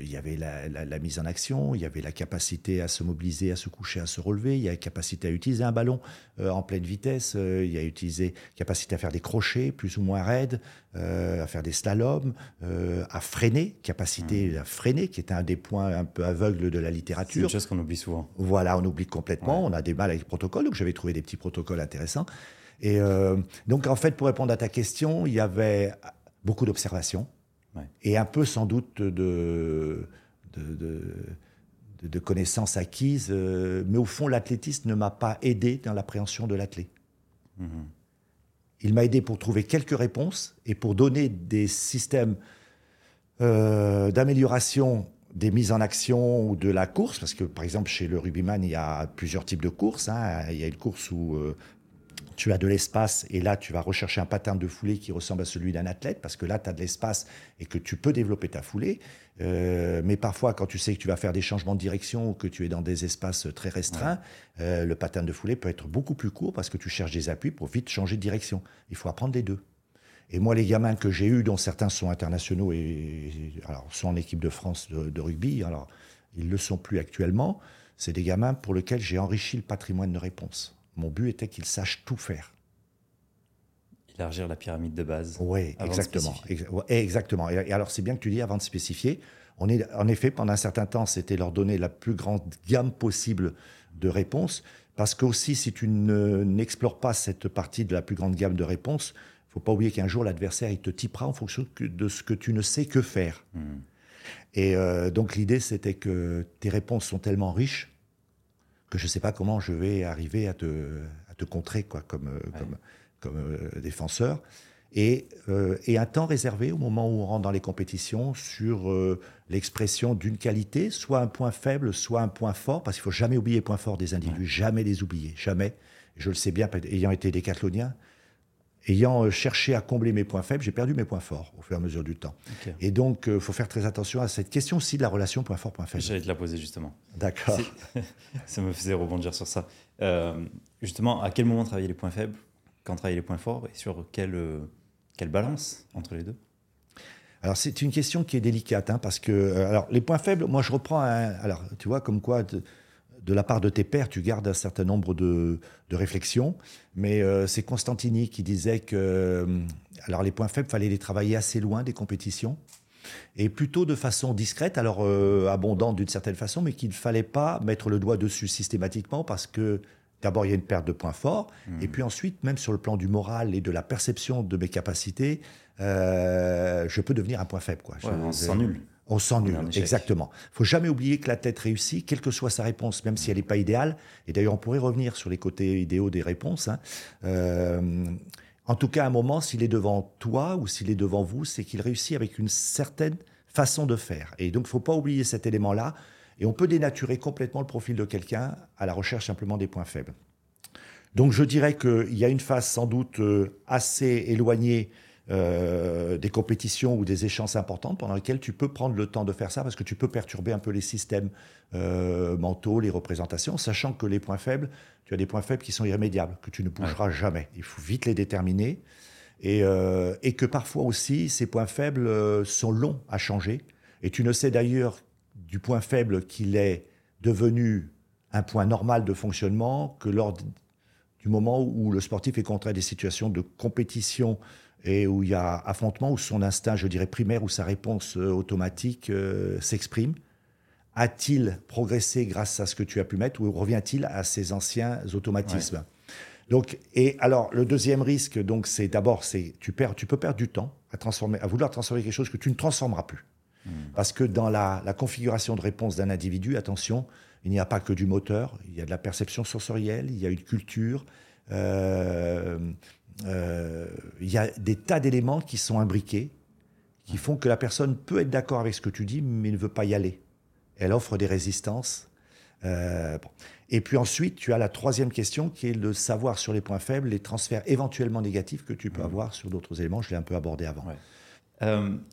il y avait la, mise en action, il y avait la capacité à se mobiliser, à se coucher, à se relever, il y a la capacité à utiliser un ballon euh, en pleine vitesse, euh, il y a utilisé capacité à faire des crochets plus ou moins raides, à faire des slaloms, à freiner, capacité mmh. à freiner, qui est un des points un peu aveugles de la littérature. C'est une chose qu'on oublie souvent. Voilà, on oublie complètement, on a des mal avec les protocoles, donc j'avais trouvé des petits protocoles intéressants. Et donc en fait, pour répondre à ta question, il y avait beaucoup d'observations et un peu sans doute de, de, connaissances acquises. Euh, mais au fond, l'athlétisme ne m'a pas aidé dans l'appréhension de l'athlète. Mhm. Il m'a aidé pour trouver quelques réponses et pour donner des systèmes euh, d'amélioration des mises en action ou de la course, parce que par exemple chez le rugbyman, il y a plusieurs types de courses. Hein. Il y a une course où euh, tu as de l'espace et là, tu vas rechercher un pattern de foulée qui ressemble à celui d'un athlète parce que là, tu as de l'espace et que tu peux développer ta foulée. Euh, mais parfois, quand tu sais que tu vas faire des changements de direction ou que tu es dans des espaces très restreints, euh, le pattern de foulée peut être beaucoup plus court parce que tu cherches des appuis pour vite changer de direction. Il faut apprendre les deux. Et moi, les gamins que j'ai eus, dont certains sont internationaux et, alors sont en équipe de France de, de rugby, alors ils ne le sont plus actuellement, c'est des gamins pour lesquels j'ai enrichi le patrimoine de réponse. Mon but était qu'il sache tout faire. Élargir la pyramide de base. Oui, exactement. exactement. Et, alors, c'est bien que tu dis avant de spécifier. On est, en effet, pendant un certain temps, c'était leur donner la plus grande gamme possible de réponses. Parce que aussi, si tu n'explores pas cette partie de la plus grande gamme de réponses, il faut pas oublier qu'un jour, l'adversaire, il te typera en fonction de ce que tu ne sais que faire. Hmm. Et euh, donc, l'idée, c'était que tes réponses sont tellement riches que je ne sais pas comment je vais arriver à te, à te contrer quoi, comme, euh, comme, comme euh, défenseur. et, euh, et, un temps réservé au moment où on rentre dans les compétitions sur euh, l'expression d'une qualité, soit un point faible, soit un point fort, parce qu'il faut jamais oublier les points forts des individus, jamais les oublier, jamais. Je le sais bien, ayant été décathlonien, ayant euh, cherché à combler mes points faibles, j'ai perdu mes points forts au fur et à mesure du temps. Et donc, il faut faire très attention à cette question aussi de la relation point fort, point faible. J'allais te la poser justement. D'accord. (laughs) ça me faisait rebondir sur ça. justement, à quel moment travailler les points faibles Quand travailler les points forts Et sur quel quelle balance entre les deux? Alors c'est une question qui est délicate hein, parce que euh, alors les points faibles, moi je reprends un, alors tu vois comme quoi de, la part de tes pères tu gardes un certain nombre de, réflexions, mais euh, c'est Constantini qui disait que euh, alors les points faibles fallait les travailler assez loin des compétitions et plutôt de façon discrète, alors abondante d'une certaine façon, mais qu'il ne fallait pas mettre le doigt dessus systématiquement parce que D'abord, il y a une perte de points forts, et puis ensuite, même sur le plan du moral et de la perception de mes capacités, euh, je peux devenir un point faible. Quoi. on se sent nul. On se sent nul, exactement. Il faut jamais oublier que la tête réussit, quelle que soit sa réponse, même si elle n'est pas idéale. Et d'ailleurs, on pourrait revenir sur les côtés idéaux des réponses. Hein. Euh, en tout cas, à un moment, s'il est devant toi ou s'il est devant vous, c'est qu'il réussit avec une certaine façon de faire. Et donc, il ne faut pas oublier cet élément-là. Et on peut dénaturer complètement le profil de quelqu'un à la recherche simplement des points faibles. Donc je dirais qu'il y a une phase sans doute euh, assez éloignée euh, des compétitions ou des échanges importantes pendant lesquelles tu peux prendre le temps de faire ça parce que tu peux perturber un peu les systèmes euh, mentaux, les représentations, sachant que les points faibles, tu as des points faibles qui sont irrémédiables, que tu ne bougeras jamais. Il faut vite les déterminer et, et, que parfois aussi ces points faibles sont longs à changer. Et tu ne sais d'ailleurs du point faible qu'il est devenu un point normal de fonctionnement que lors du moment où le sportif est contraint à des situations de compétition et où il y a affrontement, où son instinct, je dirais, primaire, ou sa réponse euh, automatique euh, s'exprime A-t-il progressé grâce à ce que tu as pu mettre ou revient-il à ses anciens automatismes Donc, et alors, le deuxième risque, donc, c'est d'abord, c'est tu perds, tu peux perdre du temps à transformer, à vouloir transformer quelque chose que tu ne transformeras plus. Hmm. Parce que dans la, configuration de réponse d'un individu, attention, il n'y a pas que du moteur, il y a de la perception sensorielle, il y a une culture, euh, il y a des tas d'éléments qui sont imbriqués, qui font que la personne peut être d'accord avec ce que tu dis, mais ne veut pas y aller. Elle offre des résistances. Euh, Et puis ensuite, tu as la troisième question qui est le savoir sur les points faibles, les transferts éventuellement négatifs que tu peux hmm. avoir sur d'autres éléments. Je l'ai un peu abordé avant.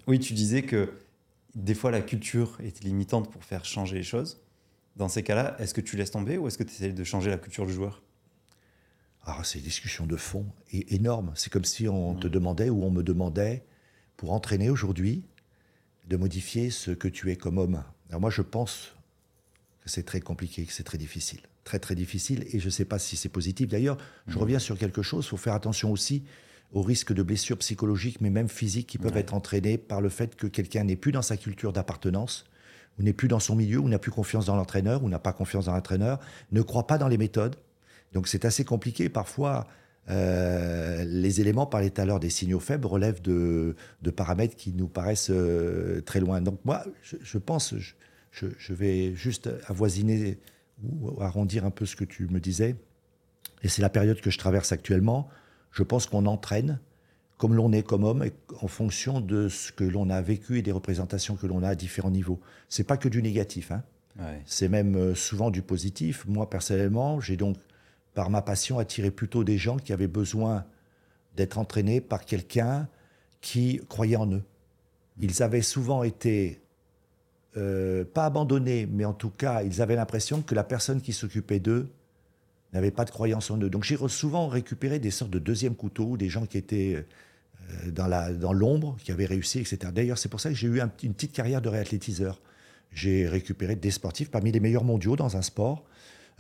oui, tu disais que des fois la culture est limitante pour faire changer les choses. Dans ces cas-là, est-ce que tu laisses tomber ou est-ce que tu essaies de changer la culture du joueur? Ah, C'est une discussion de fond et énorme. C'est comme si on te demandait ou on me demandait, pour entraîner aujourd'hui, de modifier ce que tu es comme homme. Alors moi, je pense que c'est très compliqué, que c'est très difficile. Très, très difficile. Et je ne sais pas si c'est positif. D'ailleurs, je reviens sur quelque chose. Il faut faire attention aussi au risque de blessures psychologiques, mais même physiques, qui peuvent être entraînées par le fait que quelqu'un n'est plus dans sa culture d'appartenance, ou n'est plus dans son milieu, ou n'a plus confiance dans l'entraîneur, ou n'a pas confiance dans l'entraîneur, ne croit pas dans les méthodes. Donc c'est assez compliqué. Parfois, euh, les éléments, parlait tout à l'heure des signaux faibles, relèvent de, paramètres qui nous paraissent euh, très loin. Donc moi, je, pense, je, je, vais juste avoisiner ou arrondir un peu ce que tu me disais. Et c'est la période que je traverse actuellement je pense qu'on entraîne comme l'on est comme homme, en fonction de ce que l'on a vécu et des représentations que l'on a à différents niveaux. C'est pas que du négatif, hein. c'est même euh, souvent du positif. Moi, personnellement, j'ai donc, par ma passion, attiré plutôt des gens qui avaient besoin d'être entraînés par quelqu'un qui croyait en eux. Ils avaient souvent été, euh, pas abandonnés, mais en tout cas, ils avaient l'impression que la personne qui s'occupait d'eux n'avaient pas de croyance en eux. Donc j'ai souvent récupéré des sortes de deuxième couteau, des gens qui étaient euh, dans l'ombre, qui avaient réussi, etc. D'ailleurs, c'est pour ça que j'ai eu une petite carrière de réathlétiseur. J'ai récupéré des sportifs parmi les meilleurs mondiaux dans un sport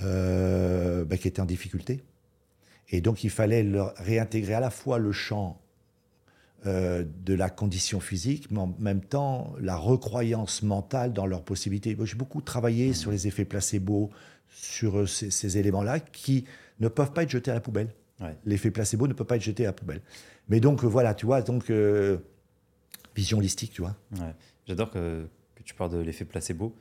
euh, bah, qui était en difficulté. Et donc il fallait leur réintégrer à la fois le champ euh, de la condition physique, mais en même temps la recroyance mentale dans leurs possibilités. J'ai beaucoup travaillé mmh. sur les effets placebo, sur euh, ces, éléments-là qui ne peuvent pas être jetés à la poubelle. L'effet placebo ne peut pas être jeté à la poubelle. Mais donc, voilà, tu vois, donc, euh, vision holistique, tu vois. J'adore que, que, tu parles de l'effet placebo,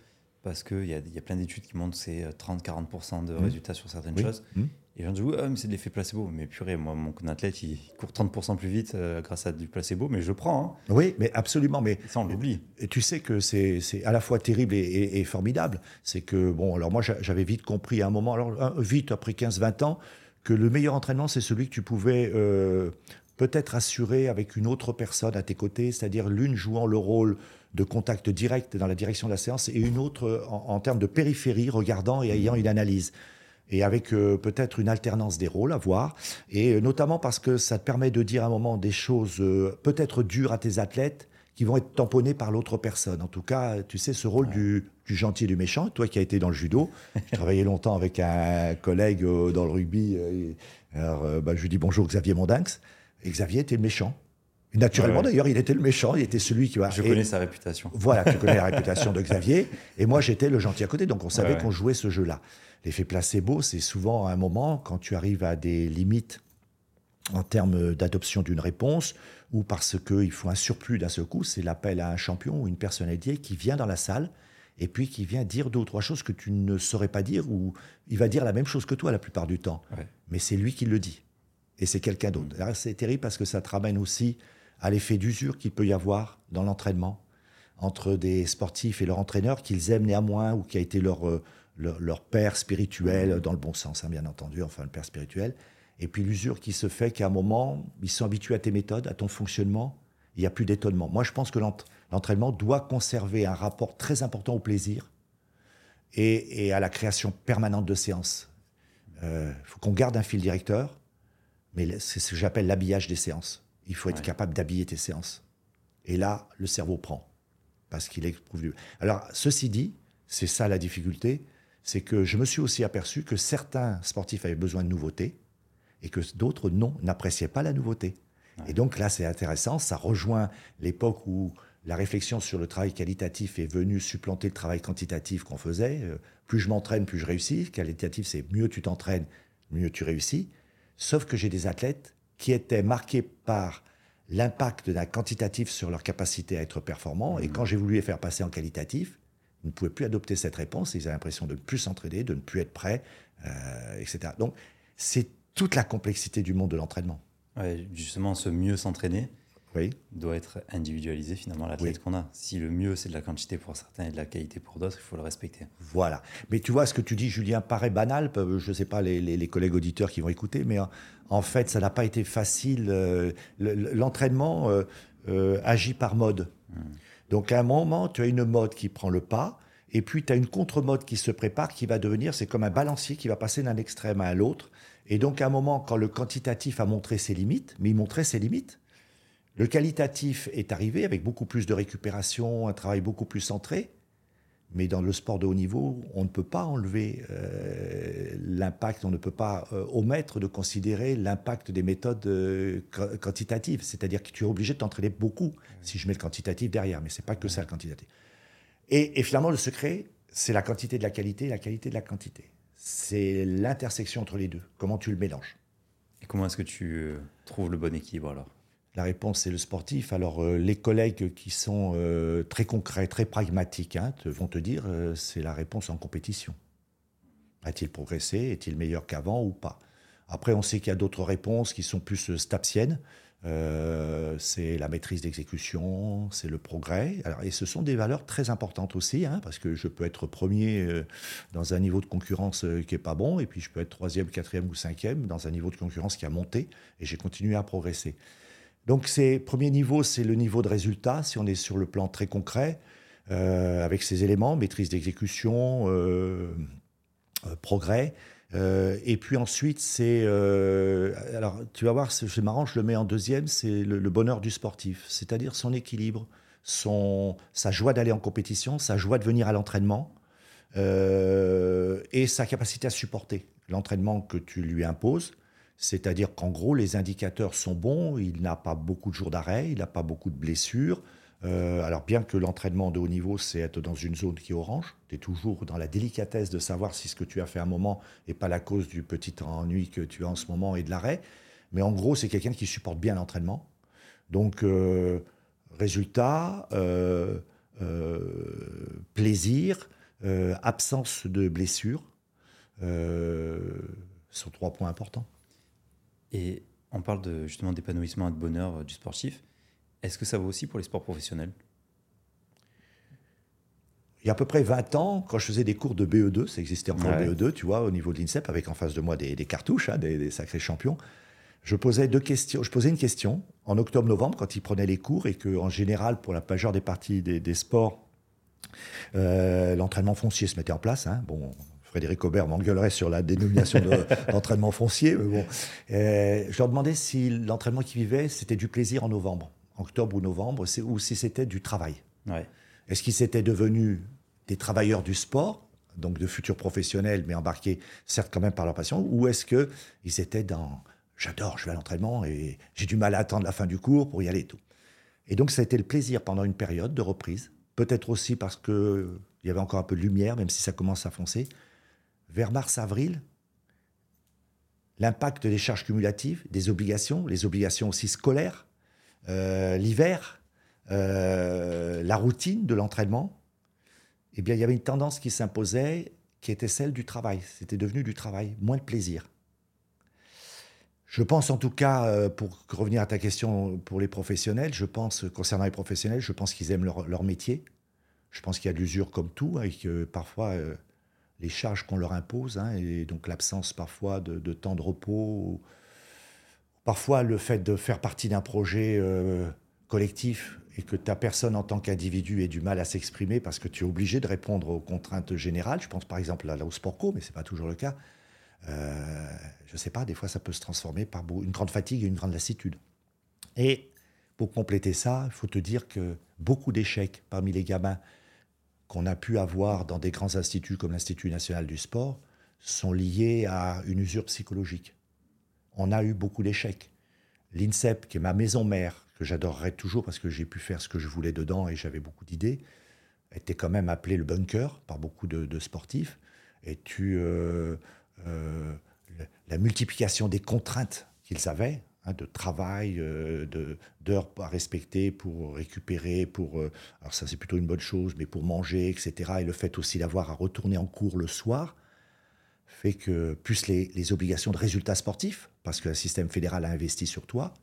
parce qu'il y a, y a plein d'études qui montrent que c'est 30-40% de mmh. résultats sur certaines choses. Mmh. Et les gens disent, ouais, mais c'est de l'effet placebo. Mais purée, moi, mon athlète, il court 30% plus vite euh, grâce à du placebo, mais je prends. Hein. Oui, mais absolument. Mais ça, on l'oublie. Et tu sais que c'est à la fois terrible et, formidable. C'est que, bon, alors moi, j'avais vite compris à un moment, alors vite, après 15-20 ans, que le meilleur entraînement, c'est celui que tu pouvais euh, peut-être assurer avec une autre personne à tes côtés, c'est-à-dire l'une jouant le rôle de contact direct dans la direction de la séance et une autre en, en termes de périphérie, regardant et ayant une analyse. Et avec euh, peut-être une alternance des rôles à voir, et euh, notamment parce que ça te permet de dire à un moment des choses euh, peut-être dures à tes athlètes qui vont être tamponnées par l'autre personne. En tout cas, tu sais, ce rôle du, gentil et du méchant, toi qui as été dans le judo, je travaillais longtemps avec un collègue dans le rugby, alors bah, je lui dis bonjour Xavier Mondinx, et Xavier était le méchant. Naturellement, d'ailleurs, il était le méchant, il était celui qui va. Je connais sa réputation. Voilà, tu connais la (laughs) réputation de Xavier. Et moi, j'étais le gentil à côté, donc on savait qu'on jouait ce jeu-là. L'effet placebo, c'est souvent un moment quand tu arrives à des limites en termes d'adoption d'une réponse ou parce qu'il faut un surplus d'un seul coup, c'est l'appel à un champion ou une personnalité qui vient dans la salle et puis qui vient dire deux ou trois choses que tu ne saurais pas dire ou il va dire la même chose que toi la plupart du temps. Mais c'est lui qui le dit et c'est quelqu'un d'autre. C'est terrible parce que ça te ramène aussi à l'effet d'usure qu'il peut y avoir dans l'entraînement entre des sportifs et leur entraîneur qu'ils aiment néanmoins ou qui a été leur, euh, leur, père spirituel, dans le bon sens, hein, bien entendu, enfin le père spirituel. Et puis l'usure qui se fait qu'à un moment, ils sont habitués à tes méthodes, à ton fonctionnement, il n'y a plus d'étonnement. Moi, je pense que l'entraînement doit conserver un rapport très important au plaisir et, à la création permanente de séances. Il euh, faut qu'on garde un fil directeur, mais c'est ce que j'appelle l'habillage des séances. Il faut être capable d'habiller tes séances. Et là, le cerveau prend, parce qu'il éprouve Alors, ceci dit, c'est ça la difficulté, c'est que je me suis aussi aperçu que certains sportifs avaient besoin de nouveautés et que d'autres, non, n'appréciaient pas la nouveauté. Et donc là, c'est intéressant, ça rejoint l'époque où la réflexion sur le travail qualitatif est venue supplanter le travail quantitatif qu'on faisait. Euh, plus je m'entraîne, plus je réussis. Qualitatif, c'est mieux tu t'entraînes, mieux tu réussis. Sauf que j'ai des athlètes qui étaient marqués par l'impact d'un quantitatif sur leur capacité à être performant. Et mmh. quand j'ai voulu les faire passer en qualitatif, ils ne pouvaient plus adopter cette réponse. Ils avaient l'impression de ne plus s'entraider, de ne plus être prêts, euh, etc. Donc, c'est toute la complexité du monde de l'entraînement. justement, ce mieux s'entraîner doit être individualisé finalement l'athlète qu'on a. Si le mieux c'est de la quantité pour certains et de la qualité pour d'autres, il faut le respecter. Voilà. Mais tu vois, ce que tu dis, Julien, paraît banal. Je ne sais pas les, collègues auditeurs qui vont écouter, mais en, fait, ça n'a pas été facile. Euh, l'entraînement euh, agit par mode. Hmm. Donc à un moment, tu as une mode qui prend le pas, et puis tu as une contre-mode qui se prépare, qui va devenir, c'est comme un balancier qui va passer d'un extrême à l'autre. Et donc à un moment, quand le quantitatif a montré ses limites, mais il montrait ses limites, le qualitatif est arrivé avec beaucoup plus de récupération, un travail beaucoup plus centré, mais dans le sport de haut niveau, on ne peut pas enlever euh, l'impact, on ne peut pas euh, omettre de considérer l'impact des méthodes euh, quantitatives. C'est-à-dire que tu es obligé de t'entraîner beaucoup si je mets le quantitatif derrière, mais c'est pas que ça le quantitatif. Et, finalement, le secret, c'est la quantité de la qualité et la qualité de la quantité. C'est l'intersection entre les deux. Comment tu le mélanges. Et comment est-ce que tu trouves le bon équilibre alors? La réponse, c'est le sportif. Alors, euh, les collègues qui sont euh, très concrets, très pragmatiques, hein, vont te dire euh, c'est la réponse en compétition. A-t-il progressé? Est-il meilleur qu'avant ou pas? Après, on sait qu'il y a d'autres réponses qui sont plus stapsiennes. c'est la maîtrise d'exécution, c'est le progrès. Et ce sont des valeurs très importantes aussi, hein, parce que je peux être premier dans un niveau de concurrence qui n'est pas bon, et puis je peux être troisième, quatrième ou cinquième dans un niveau de concurrence qui a monté, et j'ai continué à progresser. Donc, ces premiers niveaux, c'est le niveau de résultat, si on est sur le plan très concret, euh, avec ces éléments, maîtrise d'exécution, euh, euh, progrès. et puis ensuite, c'est. alors, tu vas voir, c'est marrant, je le mets en deuxième, c'est le, bonheur du sportif, c'est-à-dire son équilibre, son, sa joie d'aller en compétition, sa joie de venir à l'entraînement et sa capacité à supporter l'entraînement que tu lui imposes c'est-à-dire qu'en gros, les indicateurs sont bons, il n'a pas beaucoup de jours d'arrêt, il n'a pas beaucoup de blessures. Euh, alors bien que l'entraînement de haut niveau, c'est être dans une zone qui est orange, tu es toujours dans la délicatesse de savoir si ce que tu as fait un moment n'est pas la cause du petit ennui que tu as en ce moment et de l'arrêt. Mais en gros, c'est quelqu'un qui supporte bien l'entraînement. Donc, euh, résultat, euh, plaisir, absence de blessures Ce sont trois points importants. Et on parle de, justement d'épanouissement et de bonheur euh, du sportif. Est-ce que ça vaut aussi pour les sports professionnels? Il y a à peu près 20 ans, quand je faisais des cours de BE2, ça existait encore Ouais. le BE2, tu vois, au niveau de l'INSEP, avec en face de moi des, des cartouches, hein, des, des sacrés champions. Je posais deux questions. Je posais une question en octobre-novembre quand ils prenaient les cours et que, en général, pour la majeure des parties des, des sports, euh, l'entraînement foncier se mettait en place. hein. Bon, Frédéric Aubert m'engueulerait sur la dénomination de- (laughs) d'entraînement foncier, mais bon. Euh, je leur demandais si l'entraînement qu'ils vivaient, c'était du plaisir en novembre, en octobre ou novembre, ou si c'était du travail. Ouais. Est-ce qu'ils étaient devenus des travailleurs du sport, donc de futurs professionnels, mais embarqués certes quand même par leur passion, ou est-ce qu'ils étaient dans j'adore, je vais à l'entraînement et j'ai du mal à attendre la fin du cours pour y aller et tout. Et donc ça a été le plaisir pendant une période de reprise, peut-être aussi parce que il y avait encore un peu de lumière, même si ça commence à foncer. Vers mars-avril, l'impact des charges cumulatives, des obligations, les obligations aussi scolaires, euh, l'hiver, euh, la routine de l'entraînement, eh bien, il y avait une tendance qui s'imposait, qui était celle du travail. C'était devenu du travail, moins de plaisir. Je pense en tout cas, euh, pour revenir à ta question pour les professionnels, je pense, concernant les professionnels, je pense qu'ils aiment leur, métier. Je pense qu'il y a de l'usure comme tout, hein, et que parfois les charges qu'on leur impose, hein, et donc l'absence parfois de, temps de repos, ou parfois le fait de faire partie d'un projet euh, collectif et que ta personne en tant qu'individu ait du mal à s'exprimer parce que tu es obligé de répondre aux contraintes générales. Je pense par exemple là, là au sport co, mais ce n'est pas toujours le cas. Euh, je ne sais pas, des fois ça peut se transformer par une grande fatigue et une grande lassitude. Et pour compléter ça, il faut te dire que beaucoup d'échecs parmi les gamins qu'on a pu avoir dans des grands instituts comme l'Institut national du sport sont liés à une usure psychologique. On a eu beaucoup d'échecs. L'INSEP, qui est ma maison mère, que j'adorerais toujours parce que j'ai pu faire ce que je voulais dedans et j'avais beaucoup d'idées, était quand même appelé le bunker par beaucoup de, sportifs. Et tu, euh, euh, la multiplication des contraintes qu'ils avaient, de travail, euh, d'heures à respecter pour récupérer, pour, euh, alors ça c'est plutôt une bonne chose, mais pour manger, etc. Et le fait aussi d'avoir à retourner en cours le soir, fait que, plus les, obligations de résultats sportifs, parce que le système fédéral a investi sur toi,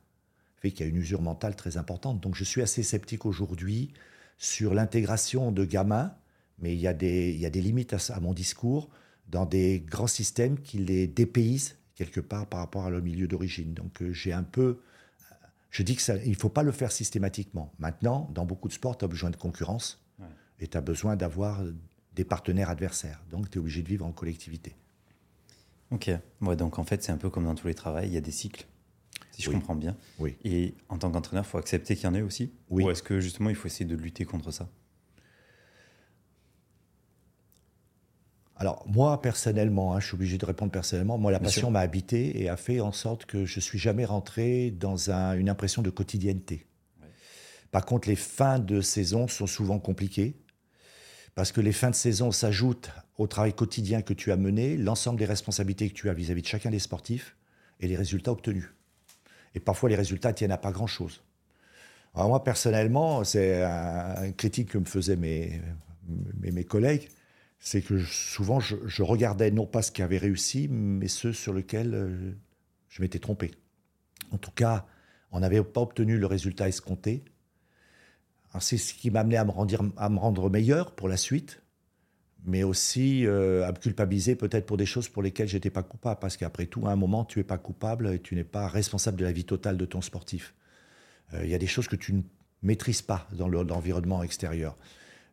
fait qu'il y a une usure mentale très importante. Donc je suis assez sceptique aujourd'hui sur l'intégration de gamins, mais il y a des, limites à, à mon discours dans des grands systèmes qui les dépaysent quelque part par rapport à leur milieu d'origine. Donc euh, j'ai un peu... Je dis qu'il ne faut pas le faire systématiquement. Maintenant, dans beaucoup de sports, tu as besoin de concurrence Ouais. et tu as besoin d'avoir des partenaires adversaires. Donc tu es obligé de vivre en collectivité. Ok. Ouais, donc en fait, c'est un peu comme dans tous les travails, il y a des cycles, si je Oui. comprends bien. Oui. Et en tant qu'entraîneur, il faut accepter qu'il y en ait aussi? Oui. Ou est-ce que justement, il faut essayer de lutter contre ça? Alors, moi, personnellement, hein, je suis obligé de répondre personnellement, moi, la Bien passion m'a habité et a fait en sorte que je suis jamais rentré dans un- une impression de quotidienneté. Ouais. Par contre, les fins de saison sont souvent compliquées parce que les fins de saison s'ajoutent au travail quotidien que tu as mené, l'ensemble des responsabilités que tu as vis-à-vis de chacun des sportifs et les résultats obtenus. Et parfois, les résultats tiennent à pas grand-chose. Alors moi, personnellement, c'est un, un critique que me faisaient mes, mes, mes collègues, c'est que souvent, je, regardais non pas ce qui avait réussi, mais ceux sur lesquels euh, je m'étais trompé. En tout cas, on n'avait pas obtenu le résultat escompté. C'est ce qui m'a amené à me, rendre, à me rendre meilleur pour la suite, mais aussi euh, à me culpabiliser peut-être pour des choses pour lesquelles j'étais pas coupable, parce qu'après tout, à un moment, tu es pas coupable et tu n'es pas responsable de la vie totale de ton sportif. Euh, Il y a des choses que tu ne maîtrises pas dans le- l'environnement extérieur.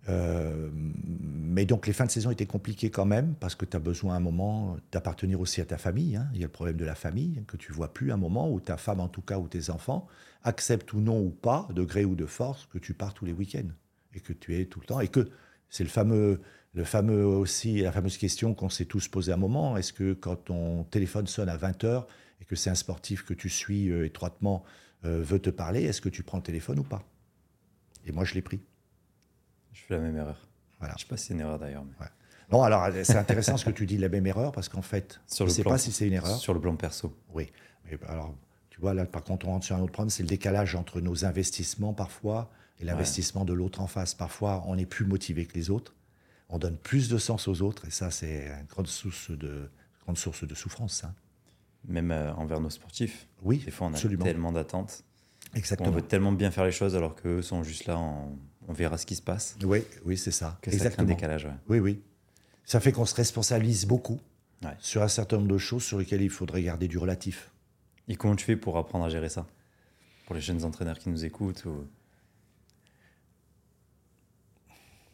Euh, mais donc les fins de saison étaient compliquées quand même parce que tu as besoin à un moment d'appartenir aussi à ta famille. hein. Il y a le problème de la famille que tu vois plus à un moment où ta femme en tout cas ou tes enfants acceptent ou non ou pas, de gré ou de force, que tu pars tous les week-ends et que tu es tout le temps et que c'est le fameux, le fameux aussi la fameuse question qu'on s'est tous posé à un moment. Est-ce que quand ton téléphone sonne à 20 h et que c'est un sportif que tu suis euh, étroitement euh, veut te parler, est-ce que tu prends le téléphone ou pas? Et moi je l'ai pris. Je fais la même erreur. Voilà. Je sais pas si c'est une erreur d'ailleurs. mais- Non, alors c'est intéressant ce que tu dis, la même erreur, parce qu'en fait, Sur je ne sais plan- pas si c'est une erreur. Sur le plan perso. Oui. Mais alors, tu vois, là, par contre, on rentre sur un autre problème, c'est le décalage entre nos investissements parfois et l'investissement de l'autre en face. Parfois, on est plus motivé que les autres, on donne plus de sens aux autres, et ça, c'est une grande source de, grande source de souffrance. ça. même euh, envers nos sportifs. Oui, Des fois, on a absolument. tellement d'attentes. On Exactement. veut tellement bien faire les choses alors qu'eux sont juste là, en- on verra ce qui se passe. Oui, oui, c'est ça. Que ça crée un Exactement. décalage. ouais. Oui, oui. Ça fait qu'on se responsabilise beaucoup Ouais. sur un certain nombre de choses sur lesquelles il faudrait garder du relatif. Et comment tu fais pour apprendre à gérer ça? Pour les jeunes entraîneurs qui nous écoutent ou...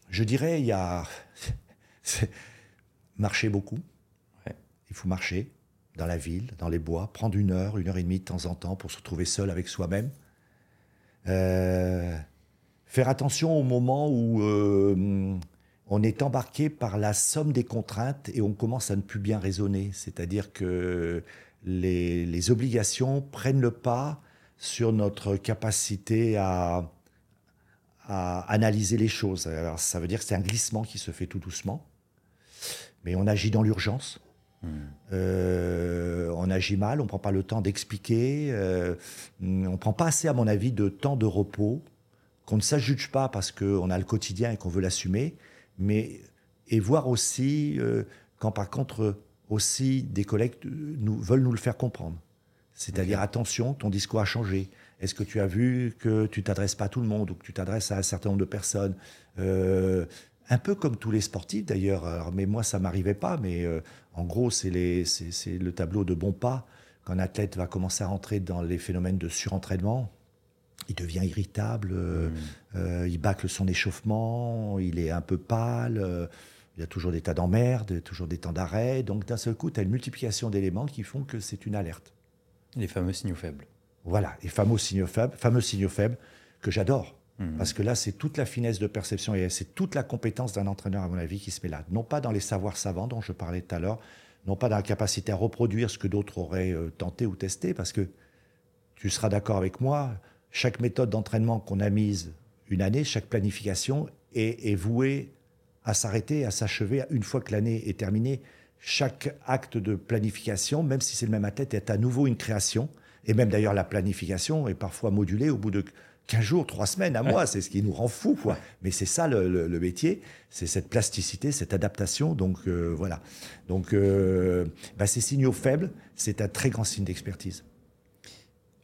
Je dirais, il y a (laughs) marcher beaucoup. Ouais. Il faut marcher dans la ville, dans les bois, prendre une heure, une heure et demie de temps en temps pour se retrouver seul avec soi-même. Euh, faire attention au moment où euh, on est embarqué par la somme des contraintes et on commence à ne plus bien raisonner. C'est-à-dire que les, les obligations prennent le pas sur notre capacité à, à analyser les choses. Alors, ça veut dire que c'est un glissement qui se fait tout doucement, mais on agit dans l'urgence. Euh, on agit mal, on ne prend pas le temps d'expliquer, euh, on ne prend pas assez, à mon avis, de temps de repos, qu'on ne s'ajuge pas parce qu'on a le quotidien et qu'on veut l'assumer, mais et voir aussi euh, quand par contre aussi des collègues nous, veulent nous le faire comprendre. C'est-à-dire, attention, ton discours a changé. Est-ce que tu as vu que tu t'adresses pas à tout le monde ou que tu t'adresses à un certain nombre de personnes? Euh, Un peu comme tous les sportifs d'ailleurs. Mais moi, ça m'arrivait pas. Mais euh, en gros, c'est le tableau de bons pas. Quand un athlète va commencer à rentrer dans les phénomènes de surentraînement, il devient irritable, euh, euh, il bâcle son échauffement, il est un peu pâle, euh, il y a toujours des tas d'emmerdes, toujours des temps d'arrêt. Donc d'un seul coup, tu as une multiplication d'éléments qui font que c'est une alerte. Les fameux signaux faibles. Voilà, les fameux signaux faibles, fameux signaux faibles que j'adore. Mhm. Parce que là, c'est toute la finesse de perception et c'est toute la compétence d'un entraîneur, à mon avis, qui se met là. Non pas dans les savoirs savants dont je parlais tout à l'heure, non pas dans la capacité à reproduire ce que d'autres auraient euh, tenté ou testé, parce que tu seras d'accord avec moi, chaque méthode d'entraînement qu'on a mise une année, chaque planification est, est vouée à s'arrêter, à s'achever une fois que l'année est terminée. Chaque acte de planification, même si c'est le même athlète, est à nouveau une création. Et même d'ailleurs, la planification est parfois modulée au bout de 15 jours, 3 semaines, un mois. C'est ce qui nous rend fous. Quoi. Mais c'est ça le, le- le métier, c'est cette plasticité, cette adaptation. Donc euh, voilà. Donc euh, bah, ces signaux faibles, c'est un très grand signe d'expertise.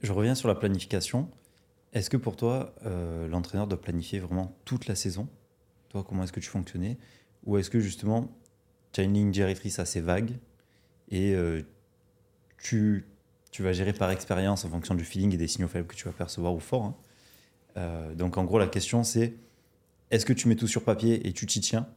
Je reviens sur la planification. Est-ce que pour toi, euh, l'entraîneur doit planifier vraiment toute la saison? Toi, comment est-ce que tu fonctionnais? Ou est-ce que justement, tu as une ligne directrice assez vague et euh, tu, tu vas gérer par expérience en fonction du feeling et des signaux faibles que tu vas percevoir ou forts hein? Euh, Donc en gros, la question c'est est-ce que tu mets tout sur papier et tu t'y tiens?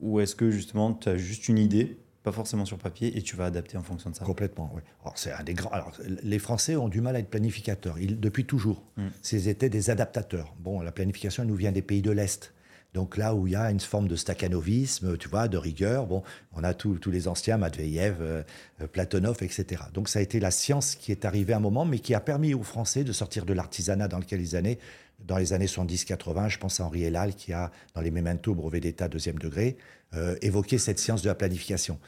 Ou est-ce que justement, tu as juste une idée, pas forcément sur papier, et tu vas adapter en fonction de ça Complètement, oui. Alors, c'est un des grands. Alors, les Français ont du mal à être planificateurs, ils, depuis toujours. Mm. Ils étaient des adaptateurs. Bon, la planification, elle nous vient des pays de l'Est. Donc là où il y a une forme de stakhanovisme, tu vois, de rigueur, bon, on a tous les anciens, Matveyev, euh, euh, Platonov, etc. Donc ça a été la science qui est arrivée à un moment, mais qui a permis aux Français de sortir de l'artisanat dans lequel ils allaient. Dans les années 70-80, je pense à Henri Hellal, qui a, dans les Memento, brevet d'État deuxième degré, euh, évoqué cette science de la planification.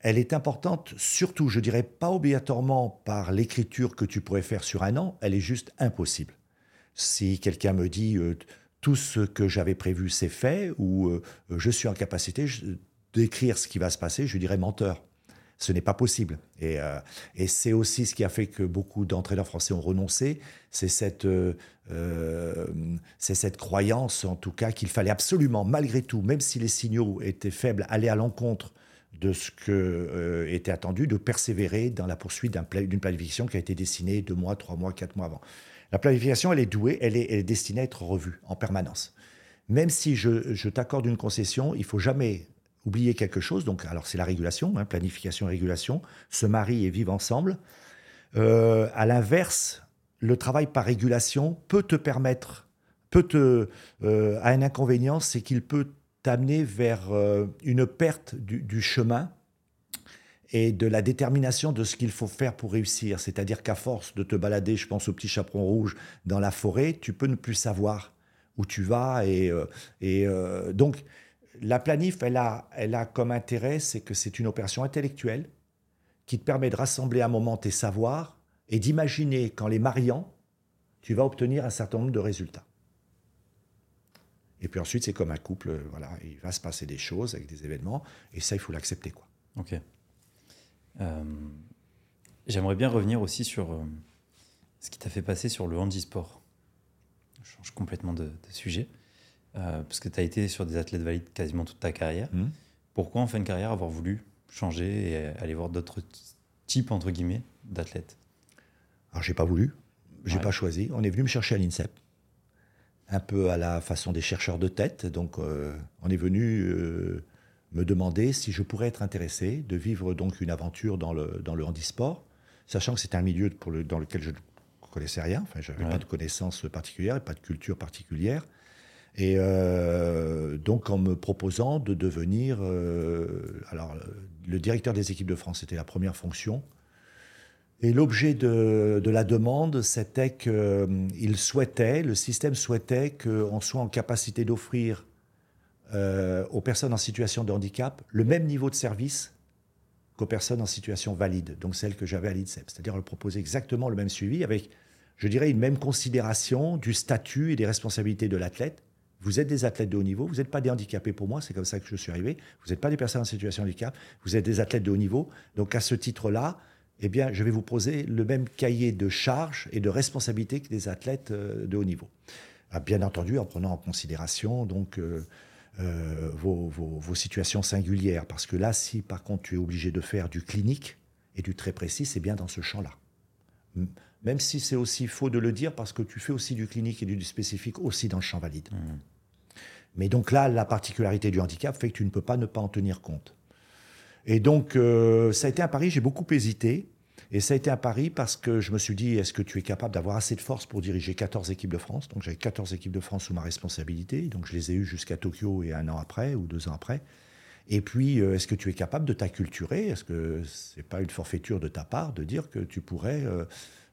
Elle est importante, surtout, je dirais pas obligatoirement par l'écriture que tu pourrais faire sur un an, elle est juste impossible. Si quelqu'un me dit euh, tout ce que j'avais prévu c'est fait, ou euh, je suis en capacité d'écrire ce qui va se passer, je dirais menteur. Ce n'est pas possible. Et, euh, c'est aussi ce qui a fait que beaucoup d'entraîneurs français ont renoncé. C'est cette, euh, cette croyance, en tout cas, qu'il fallait absolument, malgré tout, même si les signaux étaient faibles, aller à l'encontre de ce que euh, était attendu, de persévérer dans la poursuite d'une planification qui a été dessinée deux mois, trois mois, quatre mois avant. La planification, elle est douée, elle est, destinée à être revue en permanence. Même si je, t'accorde une concession, il faut jamais oublier quelque chose. Donc, alors c'est la régulation, hein, planification et régulation, se marient et vivent ensemble. Euh, à l'inverse, le travail par régulation peut te permettre, peut te, euh, a un inconvénient, c'est qu'il peut t'amener vers euh, une perte du chemin et de la détermination de ce qu'il faut faire pour réussir. C'est-à-dire qu'à force de te balader, je pense au petit chaperon rouge, dans la forêt, tu peux ne plus savoir où tu vas. Et, euh, euh, donc, la planif, elle a, elle a comme intérêt, c'est que c'est une opération intellectuelle qui te permet de rassembler à un moment tes savoirs et d'imaginer qu'en les mariant, tu vas obtenir un certain nombre de résultats. Et puis ensuite, c'est comme un couple, euh, voilà, il va se passer des choses avec des événements, et ça, il faut l'accepter, quoi. Ok. Euh, J'aimerais bien revenir aussi sur euh, ce qui t'a fait passer sur le handisport. Je change complètement de, de sujet. Euh, parce que tu as été sur des athlètes valides quasiment toute ta carrière. Mhm. Pourquoi en fin de carrière avoir voulu changer et aller voir d'autres types, entre guillemets, d'athlètes? Alors, j'ai pas voulu, j'ai Ouais. pas choisi. On est venu me chercher à l'INSEP, un peu à la façon des chercheurs de tête. Donc, euh, on est venu me demander si je pourrais être intéressé de vivre donc une aventure dans le, dans le handisport, sachant que c'était un milieu pour le- dans lequel je ne connaissais rien. Enfin, j'avais Ouais. pas de connaissances particulières, pas de culture particulière. Et euh, donc, en me proposant de devenir. euh, alors, euh, le directeur des équipes de France, c'était la première fonction. Et l'objet de, de la demande, c'était qu'il souhaitait, le système souhaitait qu'on soit en capacité d'offrir euh, aux personnes en situation de handicap le même niveau de service qu'aux personnes en situation valide, donc celle que j'avais à l'INSEP. C'est-à-dire leur proposer exactement le même suivi avec, je dirais, une même considération du statut et des responsabilités de l'athlète. Vous êtes des athlètes de haut niveau, vous n'êtes pas des handicapés pour moi, c'est comme ça que je suis arrivé. Vous n'êtes pas des personnes en situation de handicap, vous êtes des athlètes de haut niveau. Donc à ce titre-là, eh bien, je vais vous poser le même cahier de charges et de responsabilités que des athlètes euh, de haut niveau. Ah, Bien entendu, en prenant en considération donc euh, euh, vos, vos- vos situations singulières, parce que là, si par contre tu es obligé de faire du clinique et du très précis, c'est bien dans ce champ-là. Même si c'est aussi faux de le dire, parce que tu fais aussi du clinique et du spécifique aussi dans le champ valide. Mais donc là, la particularité du handicap fait que tu ne peux pas ne pas en tenir compte. Et donc, euh, ça a été un pari, j'ai beaucoup hésité. Et ça a été un pari parce que je me suis dit, est-ce que tu es capable d'avoir assez de force pour diriger 14 équipes de France? Donc j'avais 14 équipes de France sous ma responsabilité. Donc je les ai eues jusqu'à Tokyo et un an après ou deux ans après. Et puis, euh, est-ce que tu es capable de t'acculturer? Est-ce que c'est pas une forfaiture de ta part de dire que tu pourrais euh,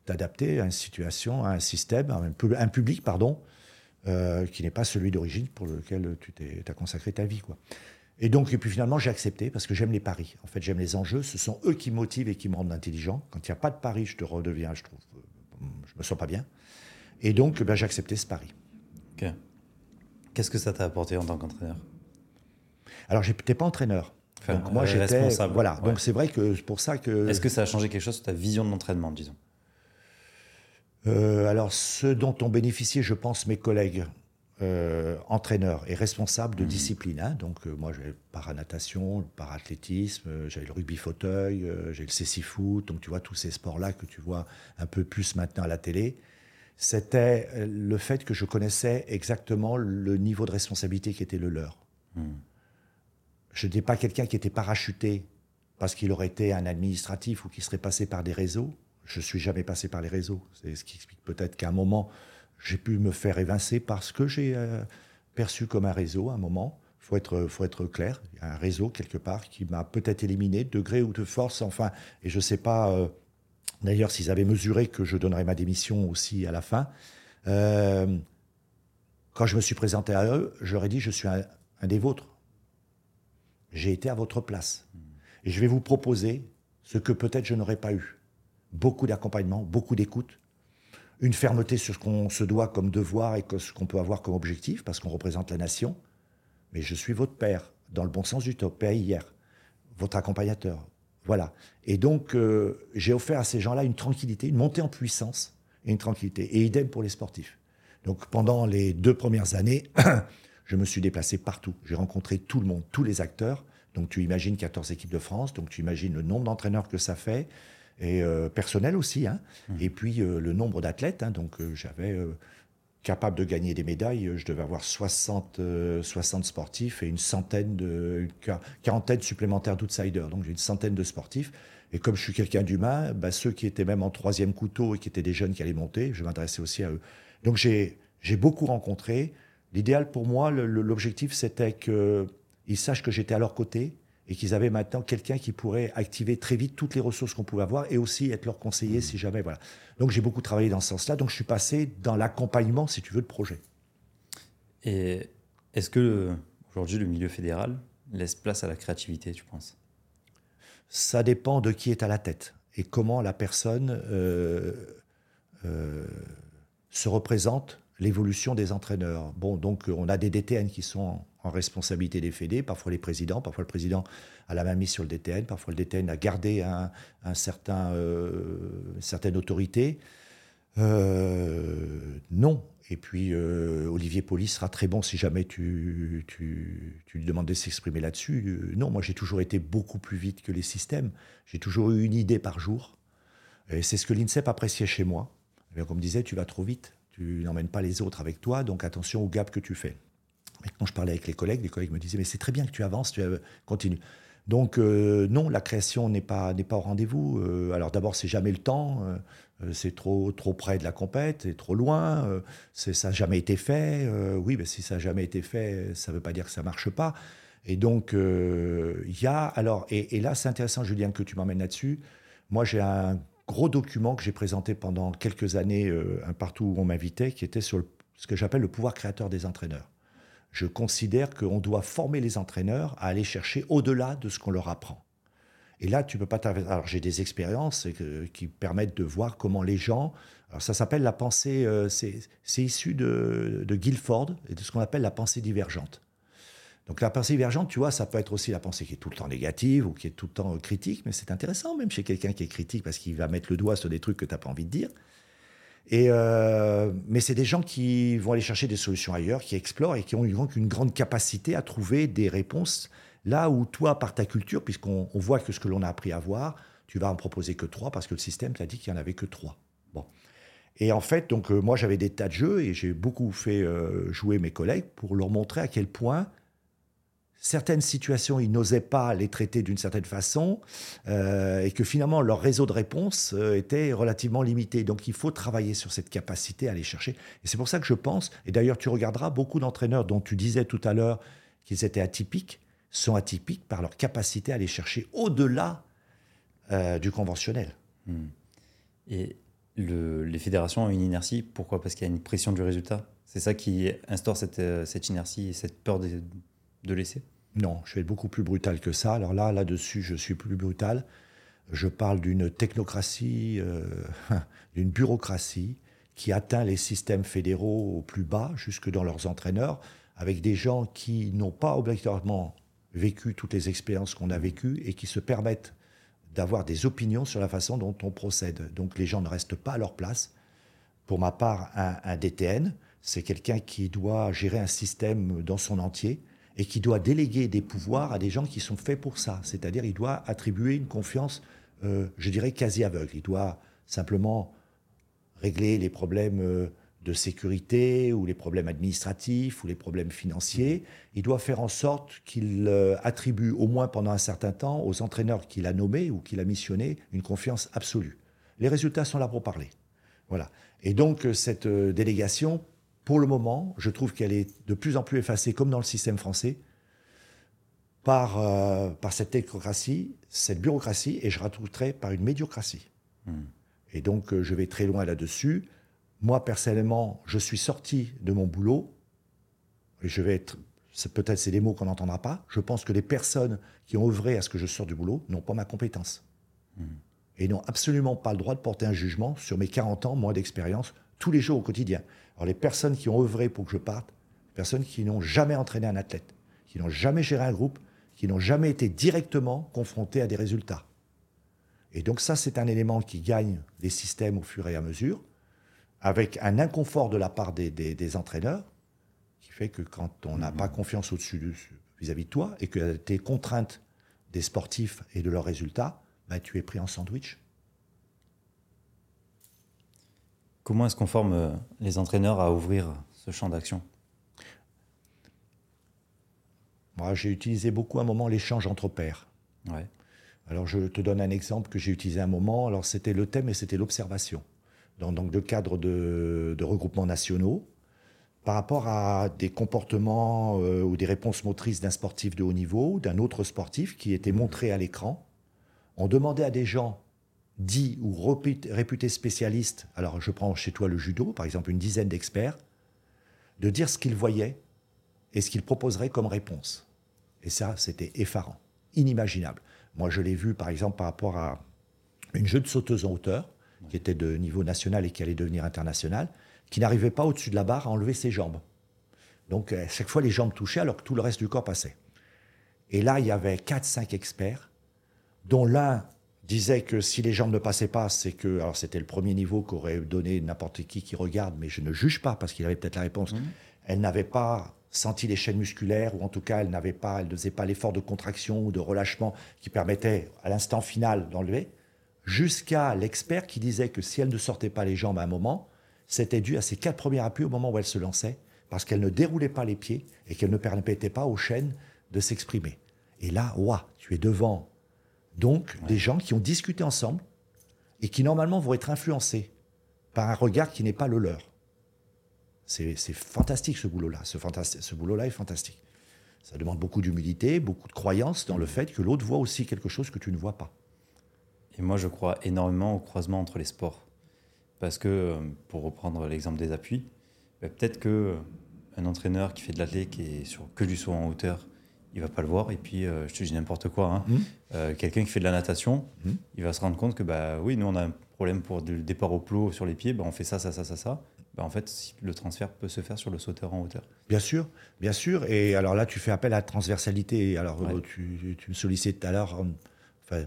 t'adapter à une situation, à un système, à un, pu- un public, pardon, euh, qui n'est pas celui d'origine pour lequel tu t'es, as consacré ta vie, quoi? Et donc, et puis finalement, j'ai accepté parce que j'aime les paris. En fait, j'aime les enjeux. Ce sont eux qui me motivent et qui me rendent intelligent. Quand il n'y a pas de pari, je te redeviens, je trouve, euh, je me sens pas bien. Et donc, ben, j'ai accepté ce pari. Qu'est-ce que ça t'a apporté en tant qu'entraîneur? Alors, j'étais pas entraîneur. Enfin, donc moi, j'étais responsable. voilà. Ouais. Donc c'est vrai que c'est pour ça que. Est-ce que ça a changé quelque chose sur ta vision de l'entraînement, disons? Euh, alors, ce dont ont bénéficié, je pense, mes collègues euh, entraîneurs et responsables de discipline. hein. Donc, euh, moi, j'avais le paranatation, le parathlétisme, euh, j'avais le rugby fauteuil, euh, j'ai le cécifoot. Donc, tu vois, tous ces sports-là que tu vois un peu plus maintenant à la télé. C'était le fait que je connaissais exactement le niveau de responsabilité qui était le leur. Je n'étais pas quelqu'un qui était parachuté parce qu'il aurait été un administratif ou qui serait passé par des réseaux. Je suis jamais passé par les réseaux. C'est ce qui explique peut-être qu'à un moment, j'ai pu me faire évincer parce que j'ai euh, perçu comme un réseau à un moment. Il faut être, faut être clair. Il y a un réseau quelque part qui m'a peut-être éliminé, de gré ou de force, enfin. Et je ne sais pas, euh, d'ailleurs, s'ils avaient mesuré que je donnerais ma démission aussi à la fin. Euh, quand je me suis présenté à eux, ai dit je suis un, un des vôtres. J'ai été à votre place. Et je vais vous proposer ce que peut-être je n'aurais pas eu. Beaucoup d'accompagnement, beaucoup d'écoute, une fermeté sur ce qu'on se doit comme devoir et ce qu'on peut avoir comme objectif, parce qu'on représente la nation. Mais je suis votre père, dans le bon sens du top, père hier, votre accompagnateur. Voilà. Et donc, euh, j'ai offert à ces gens-là une tranquillité, une montée en puissance et une tranquillité. Et idem pour les sportifs. Donc, pendant les deux premières années, (clears throat) je me suis déplacé partout. J'ai rencontré tout le monde, tous les acteurs. Donc, tu imagines 14 équipes de France, donc tu imagines le nombre d'entraîneurs que ça fait, et euh, personnel aussi. hein. Et puis, euh, le nombre d'athlètes. hein. donc, euh, j'avais capable de gagner des médailles. Je devais avoir 60, euh, 60 sportifs et une centaine de, une qua- quarantaine supplémentaires d'outsiders. Donc, j'ai une centaine de sportifs. Et comme je suis quelqu'un d'humain, bah, ceux qui étaient même en troisième couteau et qui étaient des jeunes qui allaient monter, je m'adressais aussi à eux. Donc, j'ai beaucoup rencontré. L'idéal pour moi, l'objectif, c'était qu'ils sachent que j'étais à leur côté et qu'ils avaient maintenant quelqu'un qui pourrait activer très vite toutes les ressources qu'on pouvait avoir et aussi être leur conseiller si jamais. Voilà. Donc j'ai beaucoup travaillé dans ce sens-là. Donc je suis passé dans l'accompagnement, si tu veux, de projet. Et est-ce que aujourd'hui le milieu fédéral laisse place à la créativité, tu penses? Ça dépend de qui est à la tête et comment la personne euh, euh, se représente l'évolution des entraîneurs. Bon, donc on a des DTN qui sont en, responsabilité des fédés, parfois les présidents, parfois le président a la main mise sur le DTN, parfois le DTN a gardé un, certain, une certaine autorité. non, et puis, euh, Olivier Poli sera très bon si jamais tu, lui demandes de s'exprimer là-dessus. Euh, non, moi, j'ai toujours été beaucoup plus vite que les systèmes. J'ai toujours eu une idée par jour. Et c'est ce que l'INSEP appréciait chez moi. Et comme disait, tu vas trop vite. Tu n'emmènes pas les autres avec toi, donc attention au gap que tu fais. Mais quand je parlais avec les collègues, les collègues me disaient, mais c'est très bien que tu avances, tu continue. Donc euh, non, la création n'est pas, pas au rendez-vous. alors d'abord, c'est jamais le temps. Euh, c'est trop, trop près de la compète, c'est trop loin, euh, ça n'a jamais été fait. Euh, oui, mais si ça n'a jamais été fait, ça ne veut pas dire que ça ne marche pas. Et donc, il y a. Alors, et, là, c'est intéressant, Julien, que tu m'emmènes là-dessus. Moi, j'ai un gros document que j'ai présenté pendant quelques années, un partout où on m'invitait, qui était sur ce que j'appelle le pouvoir créateur des entraîneurs. Je considère qu'on doit former les entraîneurs à aller chercher au-delà de ce qu'on leur apprend. Et là, tu peux pas Alors, j'ai des expériences qui permettent de voir comment les gens. Alors, ça s'appelle la pensée. Euh, c'est issu de, de Guilford et de ce qu'on appelle la pensée divergente. Donc, la pensée divergente, tu vois, ça peut être aussi la pensée qui est tout le temps négative ou qui est tout le temps critique, mais c'est intéressant, même chez quelqu'un qui est critique, parce qu'il va mettre le doigt sur des trucs que tu n'as pas envie de dire. Et euh, mais c'est des gens qui vont aller chercher des solutions ailleurs, qui explorent et qui ont une, une grande capacité à trouver des réponses Là où toi, par ta culture, puisqu'on voit que ce que l'on a appris à voir, tu vas en proposer que trois parce que le système t'a dit qu'il n'y en avait que trois. Bon. Et en fait, donc euh, moi j'avais des tas de jeux et j'ai beaucoup fait euh, jouer mes collègues pour leur montrer à quel point certaines situations, ils n'osaient pas les traiter d'une certaine façon euh, et que finalement leur réseau de réponse était relativement limité. Donc il faut travailler sur cette capacité à aller chercher. Et c'est pour ça que je pense, et d'ailleurs tu regarderas beaucoup d'entraîneurs dont tu disais tout à l'heure qu'ils étaient atypiques, sont atypiques par leur capacité à aller chercher au-delà euh, du conventionnel. Hmm. Et les fédérations ont une inertie, pourquoi? Parce qu'il y a une pression du résultat. C'est ça qui instaure cette, euh, cette inertie et cette peur de, de, laisser? Non, je vais être beaucoup plus brutal que ça. Alors là, là-dessus, je suis plus brutal. Je parle d'une technocratie, euh, (laughs) d'une bureaucratie qui atteint les systèmes fédéraux au plus bas, jusque dans leurs entraîneurs, avec des gens qui n'ont pas obligatoirement vécu toutes les expériences qu'on a vécues et qui se permettent d'avoir des opinions sur la façon dont on procède. Donc les gens ne restent pas à leur place. Pour ma part, un, DTN, c'est quelqu'un qui doit gérer un système dans son entier et qui doit déléguer des pouvoirs à des gens qui sont faits pour ça. C'est-à-dire, il doit attribuer une confiance, euh, je dirais, quasi aveugle. Il doit simplement régler les problèmes euh, de sécurité ou les problèmes administratifs ou les problèmes financiers, il doit faire en sorte qu'il euh, attribue au moins pendant un certain temps aux entraîneurs qu'il a nommés ou qu'il a missionnés une confiance absolue. Les résultats sont là pour parler. Voilà. Et donc cette délégation, pour le moment, je trouve qu'elle est de plus en plus effacée, comme dans le système français, par, par cette technocratie, cette bureaucratie, et je rajouterai par une médiocratie. Hmm. Et donc je vais très loin là-dessus. Moi, personnellement, je suis sorti de mon boulot, et je vais être, peut-être c'est des mots qu'on n'entendra pas, je pense que les personnes qui ont œuvré à ce que je sorte du boulot n'ont pas ma compétence. Hmm. Et n'ont absolument pas le droit de porter un jugement sur mes 40 ans, moins d'expérience, tous les jours au quotidien. Alors les personnes qui ont œuvré pour que je parte, personnes qui n'ont jamais entraîné un athlète, qui n'ont jamais géré un groupe, qui n'ont jamais été directement confrontées à des résultats. Et donc ça, c'est un élément qui gagne les systèmes au fur et à mesure avec un inconfort de la part des, entraîneurs, qui fait que quand on n'a pas confiance au-dessus vis-à-vis de toi et que tu es contrainte des sportifs et de leurs résultats, bah, tu es pris en sandwich. Comment est-ce qu'on forme euh, les entraîneurs à ouvrir ce champ d'action? Moi, j'ai utilisé beaucoup à un moment l'échange entre pairs. Ouais. Alors, je te donne un exemple que j'ai utilisé à un moment. Alors, c'était le thème et c'était l'observation dans le cadre de, regroupements nationaux, par rapport à des comportements euh, ou des réponses motrices d'un sportif de haut niveau, d'un autre sportif qui était montré à l'écran. On demandait à des gens dits ou réputés spécialistes, alors je prends chez toi le judo, par exemple une dizaine d'experts, de dire ce qu'ils voyaient et ce qu'ils proposeraient comme réponse. Et ça, c'était effarant, inimaginable. Moi, je l'ai vu, par exemple, par rapport à une jeune sauteuse en hauteur, qui était de niveau national et qui allait devenir international. qui n'arrivait pas au-dessus de la barre à enlever ses jambes. Donc à chaque fois, les jambes touchaient alors que tout le reste du corps passait. Et là, il y avait 4-5 experts, dont l'un disait que si les jambes ne passaient pas, c'est que. Alors, c'était le premier niveau qu'aurait donné n'importe qui qui regarde, mais je ne juge pas parce qu'il avait peut-être la réponse. Elle n'avait pas senti les chaînes musculaires, ou en tout cas, elle n'avait pas, elle ne faisait pas l'effort de contraction ou de relâchement qui permettait à l'instant final d'enlever, jusqu'à l'expert qui disait que si elle ne sortait pas les jambes à un moment, c'était dû à ses quatre premiers appuis au moment où elle se lançait, parce qu'elle ne déroulait pas les pieds et qu'elle ne permettait pas aux chaînes de s'exprimer. Et là, ouah, tu es devant donc des gens qui ont discuté ensemble et qui normalement vont être influencés par un regard qui n'est pas le leur. C'est fantastique ce boulot-là. Ce, ce boulot-là est fantastique. Ça demande beaucoup d'humilité, beaucoup de croyance dans le fait que l'autre voit aussi quelque chose que tu ne vois pas. Et moi, je crois énormément au croisement entre les sports. Parce que, euh, pour reprendre l'exemple des appuis, bah, peut-être que euh, un entraîneur qui fait de l'athlète qui est sur que du saut en hauteur, il va pas le voir. Et puis, euh, je te dis n'importe quoi. Hein. Mmh. Quelqu'un qui fait de la natation, mmh. il va se rendre compte que, bah oui, nous, on a un problème pour le départ au plot sur les pieds, bah, on fait ça, ça, ça, ça, ça. Bah, en fait, le transfert peut se faire sur le sauteur en hauteur. Bien sûr, bien sûr. Et alors là, tu fais appel à la transversalité. Alors, tu, tu, me sollicites tout à l'heure. Enfin,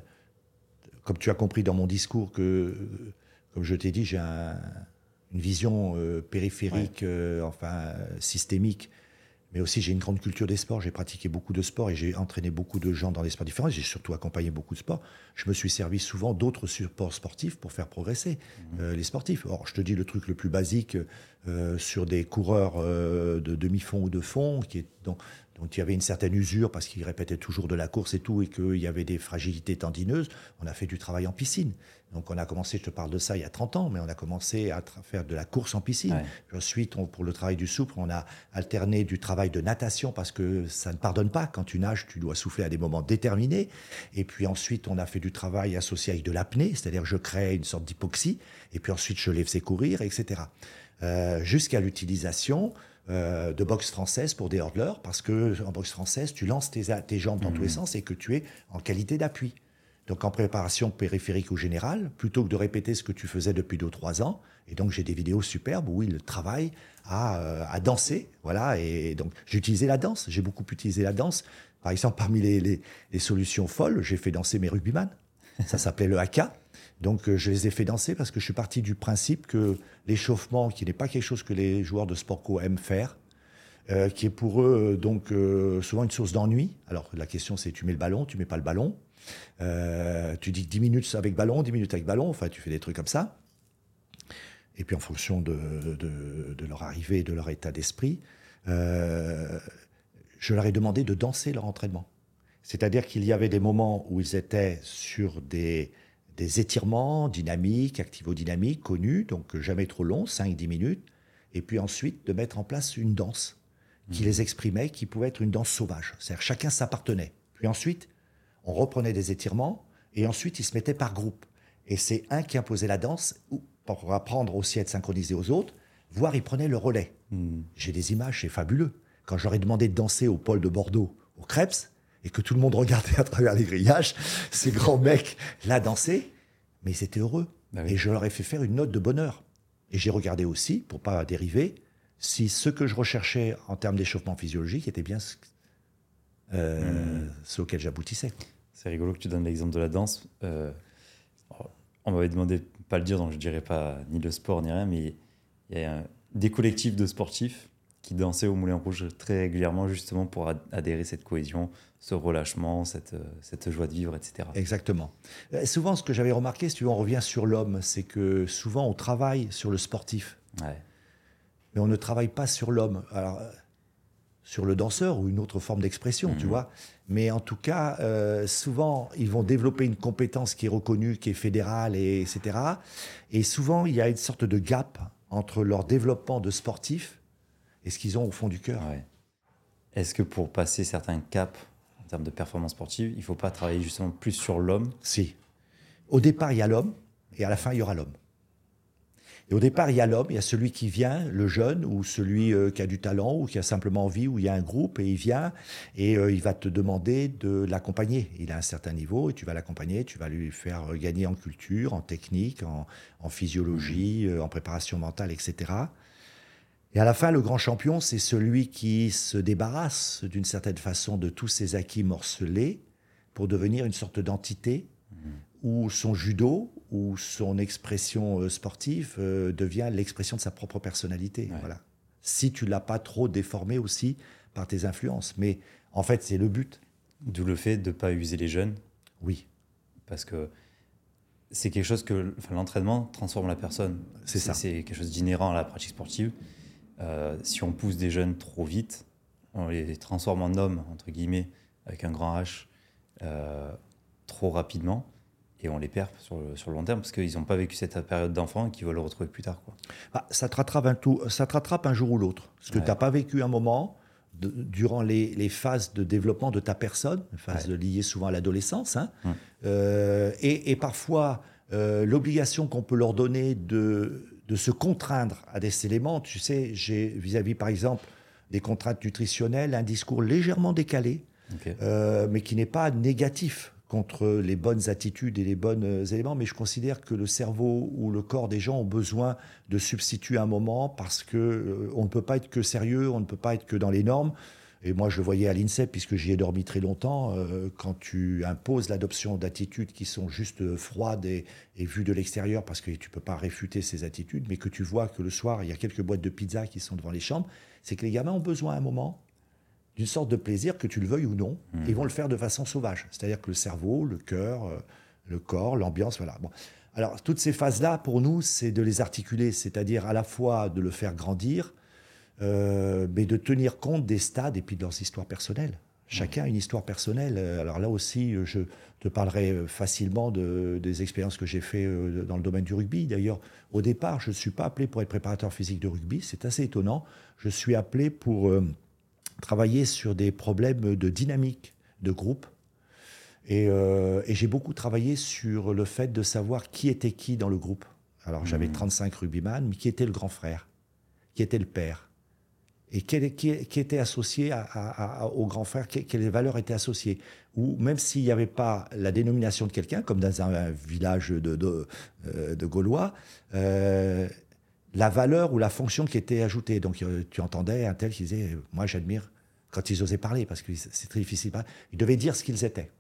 comme tu as compris dans mon discours que, comme je t'ai dit, j'ai une vision euh, périphérique, euh, enfin systémique, mais aussi j'ai une grande culture des sports. J'ai pratiqué beaucoup de sports et j'ai entraîné beaucoup de gens dans des sports différents. J'ai surtout accompagné beaucoup de sports. Je me suis servi souvent d'autres supports sportifs pour faire progresser mmh. euh, les sportifs. Or, je te dis le truc le plus basique sur des coureurs de demi-fond ou de fond, qui est donc donc il y avait une certaine usure parce qu'il répétait toujours de la course et tout, et qu'il y avait des fragilités tendineuses. On a fait du travail en piscine. Donc on a commencé, je te parle de ça il y a 30 ans, mais on a commencé à faire de la course en piscine. Ensuite, pour le travail du souple, on a alterné du travail de natation parce que ça ne pardonne pas. Quand tu nages, tu dois souffler à des moments déterminés. Et puis ensuite, on a fait du travail associé avec de l'apnée, c'est-à-dire je crée une sorte d'hypoxie. Et puis ensuite, je les faisais courir, etc. Euh, jusqu'à l'utilisation euh, de boxe française pour des hurdlers, parce que en boxe française, tu lances tes, tes jambes dans tous les mmh. sens et que tu es en qualité d'appui. Donc en préparation périphérique ou générale, plutôt que de répéter ce que tu faisais depuis deux ou trois ans, et donc j'ai des vidéos superbes où il travaille à, euh, à danser, voilà, et donc j'ai utilisé la danse, j'ai beaucoup utilisé la danse. Par exemple, parmi les, les, les solutions folles, j'ai fait danser mes rugbyman. Ça s'appelait le haka. Donc euh, je les ai fait danser parce que je suis parti du principe que l'échauffement, qui n'est pas quelque chose que les joueurs de sport co aiment faire, euh, qui est pour eux euh, donc souvent une source d'ennui. Alors la question c'est tu mets le ballon, tu mets pas le ballon. Tu dis 10 minutes avec ballon, 10 minutes avec ballon, enfin tu fais des trucs comme ça. Et puis en fonction de, de leur arrivée, de leur état d'esprit, je leur ai demandé de danser leur entraînement. C'est-à-dire qu'il y avait des moments où ils étaient sur des, des étirements dynamiques, activo-dynamiques, connus, donc jamais trop longs, 5-10 minutes, et puis ensuite de mettre en place une danse qui mhm. les exprimait, qui pouvait être une danse sauvage. C'est-à-dire chacun s'appartenait. Puis ensuite, on reprenait des étirements, et ensuite ils se mettaient par groupe. Et c'est un qui imposait la danse, pour apprendre aussi à être synchronisé aux autres, voire il prenait le relais. Mhm. J'ai des images, c'est fabuleux. Quand j'aurais demandé de danser au pôle de Bordeaux, au Krebs, et que tout le monde regardait à travers les grillages, (laughs) ces grands mecs là danser, mais ils étaient heureux. Bah et je leur ai fait faire une note de bonheur. Et j'ai regardé aussi, pour pas dériver, si ce que je recherchais en termes d'échauffement physiologique était bien ce, euh, hmm. auquel j'aboutissais. C'est rigolo que tu donnes l'exemple de la danse. Euh, on m'avait demandé de pas le dire, donc je dirais pas ni le sport ni rien, mais il y a des collectifs de sportifs qui dansaient au Moulin Rouge très régulièrement justement pour adhérer cette cohésion, ce relâchement, cette, cette joie de vivre, etc. Exactement. Euh, souvent, ce que j'avais remarqué, si tu veux, on revient sur l'homme, c'est que souvent on travaille sur le sportif, mais on ne travaille pas sur l'homme. Alors, euh, sur le danseur ou une autre forme d'expression, tu mhm. vois. Mais en tout cas, souvent, ils vont développer une compétence qui est reconnue, qui est fédérale, et, etc. Et souvent, il y a une sorte de gap entre leur développement de sportif et ce qu'ils ont au fond du cœur. Est-ce que pour passer certains caps en termes de performance sportive, il ne faut pas travailler justement plus sur l'homme? Si. Au départ, il y a l'homme, et à la fin, il y aura l'homme. Et au départ, il y a l'homme, il y a celui qui vient, le jeune, ou celui euh, qui a du talent, ou qui a simplement envie, ou il y a un groupe, et il vient, et euh, il va te demander de l'accompagner. Il a un certain niveau, et tu vas l'accompagner, tu vas lui faire gagner en culture, en technique, en, en physiologie, euh, en préparation mentale, etc. Et à la fin, le grand champion, c'est celui qui se débarrasse d'une certaine façon de tous ses acquis morcelés pour devenir une sorte d'entité où son judo ou son expression euh, sportive euh, devient l'expression de sa propre personnalité. Ouais. Voilà. Si tu l'as pas trop déformé aussi par tes influences. Mais en fait, c'est le but. D'où le fait de ne pas user les jeunes, Oui, parce que c'est quelque chose que enfin, l'entraînement transforme la personne. C'est ça. C'est quelque chose d'inhérent à la pratique sportive. Euh, si on pousse des jeunes trop vite, on les transforme en hommes, entre guillemets, avec un grand H, euh, trop rapidement, et on les perd sur le, sur le long terme, parce qu'ils n'ont pas vécu cette période d'enfant et qu'ils veulent le retrouver plus tard. Quoi. Ah, ça, te rattrape un tout, ça te rattrape un jour ou l'autre. Parce que Ouais. tu n'as pas vécu un moment de- durant les, les phases de développement de ta personne, phases Ouais. liées souvent à l'adolescence. hein. Euh, et, et parfois, euh, l'obligation qu'on peut leur donner de, de se contraindre à des éléments. Tu sais, j'ai vis-à-vis, par exemple, des contraintes nutritionnelles, un discours légèrement décalé, euh, mais qui n'est pas négatif contre les bonnes attitudes et les bons euh, éléments, mais je considère que le cerveau ou le corps des gens ont besoin de substituer un moment parce que euh, on ne peut pas être que sérieux, on ne peut pas être que dans les normes. Et moi, je le voyais à l'INSEP, puisque j'y ai dormi très longtemps, euh, quand tu imposes l'adoption d'attitudes qui sont juste froides et, vues de l'extérieur, parce que tu ne peux pas réfuter ces attitudes, mais que tu vois que le soir, il y a quelques boîtes de pizza qui sont devant les chambres, c'est que les gamins ont besoin un moment d'une sorte de plaisir, que tu le veuilles ou non. Ils vont le faire de façon sauvage. C'est-à-dire que le cerveau, le cœur, euh, le corps, l'ambiance, voilà. Bon. Alors, toutes ces phases-là, pour nous, c'est de les articuler, c'est-à-dire à la fois de le faire grandir, euh, mais de tenir compte des stades et puis de leurs histoires personnelles. Chacun a une histoire personnelle. Euh, Alors là aussi, je te parlerai facilement de, des expériences que j'ai fait dans le domaine du rugby. D'ailleurs, au départ, je ne suis pas appelé pour être préparateur physique de rugby. C'est assez étonnant. Je suis appelé pour euh, travailler sur des problèmes de dynamique de groupe. Et, euh, et j'ai beaucoup travaillé sur le fait de savoir qui était qui dans le groupe. Alors j'avais 35 rugbyman, mais qui était le grand frère? Qui était le père? Et quel- qui, qui était associé à- à- à- au grand frère? Que- Quelles valeurs étaient associées? Ou même s'il n'y avait pas la dénomination de quelqu'un, comme dans un, un village de, de, euh, de Gaulois, euh, la valeur ou la fonction qui était ajoutée. Donc euh, tu entendais un tel qui disait, euh, moi j'admire quand ils osaient parler, parce que c'est très difficile. parler. Ils devaient dire ce qu'ils étaient.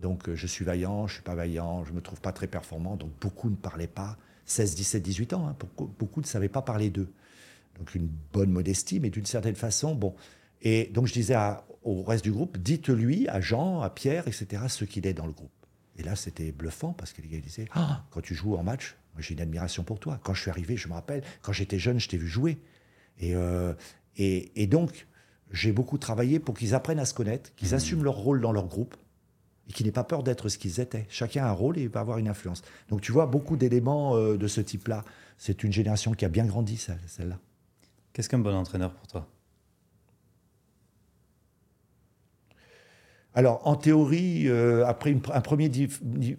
Donc euh, je suis vaillant, je suis pas vaillant, je me trouve pas très performant. Donc beaucoup ne parlaient pas. 16, 17, 18 ans, hein, beaucoup, beaucoup ne savaient pas parler d'eux. Donc une bonne modestie, mais d'une certaine façon, bon. Et donc je disais au reste du groupe, dites-lui, à Jean, à Pierre, etc., ce qu'il est dans le groupe. Et là, c'était bluffant parce que les gars disaient Ah, quand tu joues en match, j'ai une admiration pour toi. Quand je suis arrivé, je me rappelle, quand j'étais jeune, je t'ai vu jouer. Et, euh, et, et donc, j'ai beaucoup travaillé pour qu'ils apprennent à se connaître, qu'ils assument leur rôle dans leur groupe et qu'ils n'aient pas peur d'être ce qu'ils étaient. Chacun a un rôle et va avoir une influence. Donc, tu vois, beaucoup d'éléments euh, de ce type-là. C'est une génération qui a bien grandi, celle- celle-là. Qu'est-ce qu'un bon entraîneur pour toi? Alors, en théorie, euh, après une- un premier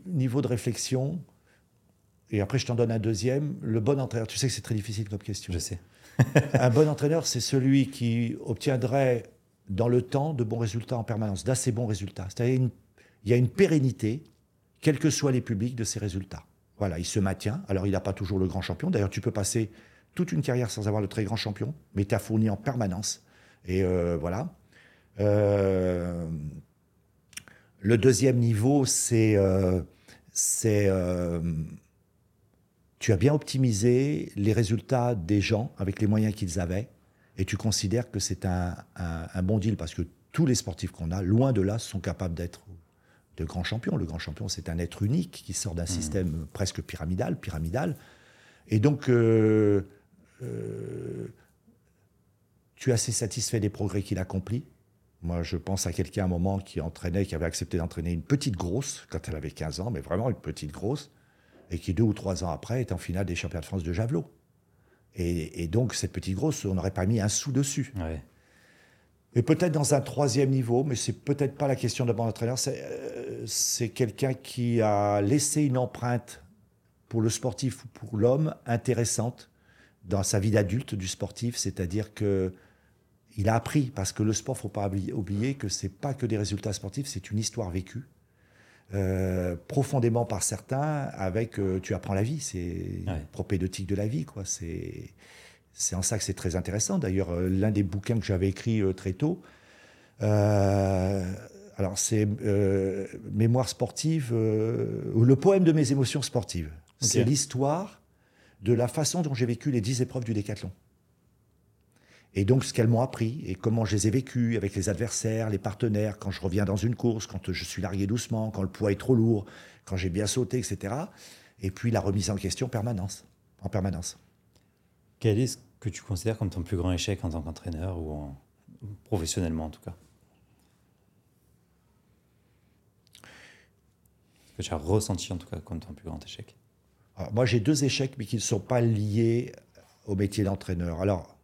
niveau de réflexion, et après je t'en donne un deuxième, le bon entraîneur, tu sais que c'est très difficile comme question. Je sais. (laughs) Un bon entraîneur, c'est celui qui obtiendrait dans le temps de bons résultats en permanence, d'assez bons résultats. C'est-à-dire il y a une pérennité, quels que soient les publics, de ces résultats. Voilà, il se maintient. Alors, il n'a pas toujours le grand champion. D'ailleurs, tu peux passer toute une carrière sans avoir le très grand champion, mais tu as fourni en permanence. Et euh, voilà. Euh, le deuxième niveau, c'est euh, c'est, euh, tu as bien optimisé les résultats des gens avec les moyens qu'ils avaient et tu considères que c'est un, un- un bon deal parce que tous les sportifs qu'on a, loin de là, sont capables d'être de grands champions. Le grand champion, c'est un être unique qui sort d'un système presque pyramidal, pyramidal. Et donc, euh, euh, tu es assez satisfait des progrès qu'il accomplit? Moi, je pense à quelqu'un à un moment qui entraînait, qui avait accepté d'entraîner une petite grosse quand elle avait 15 ans, mais vraiment une petite grosse, et qui deux ou trois ans après est en finale des championnats de France de javelot. Et, et donc, cette petite grosse, on n'aurait pas mis un sou dessus. Ouais. Et peut-être dans un troisième niveau, mais c'est peut-être pas la question d'un bon entraîneur, c'est euh, c'est quelqu'un qui a laissé une empreinte pour le sportif ou pour l'homme intéressante dans sa vie d'adulte du sportif, c'est-à-dire que il a appris parce que le sport, faut pas oublier que c'est pas que des résultats sportifs, c'est une histoire vécue. Euh, profondément par certains, avec euh, tu apprends la vie, c'est Ouais. propédeutique de la vie, quoi. C'est c'est en ça que c'est très intéressant. D'ailleurs, euh, l'un des bouquins que j'avais écrit très tôt, alors c'est Mémoire sportive, ou le poème de mes émotions sportives. C'est l'histoire de la façon dont j'ai vécu les 10 épreuves du décathlon. Et donc ce qu'elles m'ont appris et comment je les ai vécues avec les adversaires, les partenaires, quand je reviens dans une course, quand je suis largué doucement, quand le poids est trop lourd, quand j'ai bien sauté, etc. Et puis la remise en question permanence, en permanence. Quel est ce que tu considères comme ton plus grand échec en tant qu'entraîneur ou en- professionnellement en tout cas? Ce que tu as ressenti en tout cas comme ton plus grand échec? Alors, moi, j'ai deux échecs, mais qui ne sont pas liés au métier d'entraîneur. Alors,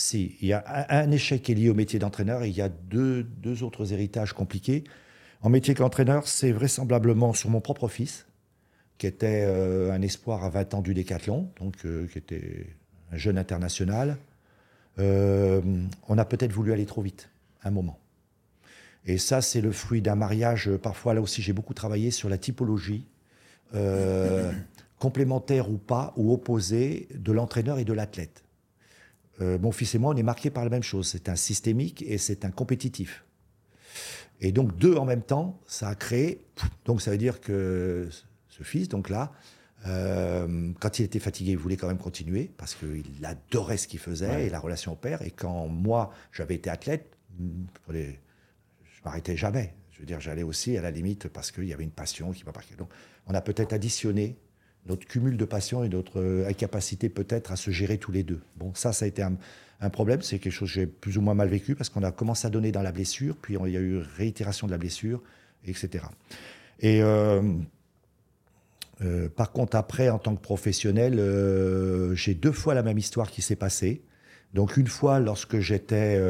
si, il y a un, échec qui est lié au métier d'entraîneur et il y a deux, deux autres héritages compliqués. En métier qu'entraîneur, c'est vraisemblablement sur mon propre fils, qui était euh, un espoir à 20 ans du décathlon, donc euh, qui était un jeune international. Euh, on a peut-être voulu aller trop vite, un moment. Et ça, c'est le fruit d'un mariage. Parfois, là aussi, j'ai beaucoup travaillé sur la typologie complémentaire ou pas, ou opposée de l'entraîneur et de l'athlète. Euh, mon fils et moi, on est marqués par la même chose. C'est un systémique et c'est un compétitif. Et donc, deux en même temps, ça a créé. Donc, ça veut dire que ce fils, donc là, euh, quand il était fatigué, il voulait quand même continuer parce qu'il adorait ce qu'il faisait Ouais. et la relation au père. Et quand moi, j'avais été athlète, je m'arrêtais jamais. Je veux dire, j'allais aussi à la limite parce qu'il y avait une passion qui m'a marqué. Donc, on a peut-être additionné notre cumul de passion et notre euh, incapacité peut-être à se gérer tous les deux. Bon, ça, ça a été un, problème. C'est quelque chose que j'ai plus ou moins mal vécu parce qu'on a commencé à donner dans la blessure, puis il y a eu réitération de la blessure, etc. Et euh, euh, par contre, après, en tant que professionnel, j'ai deux fois la même histoire qui s'est passée. Donc une fois lorsque j'étais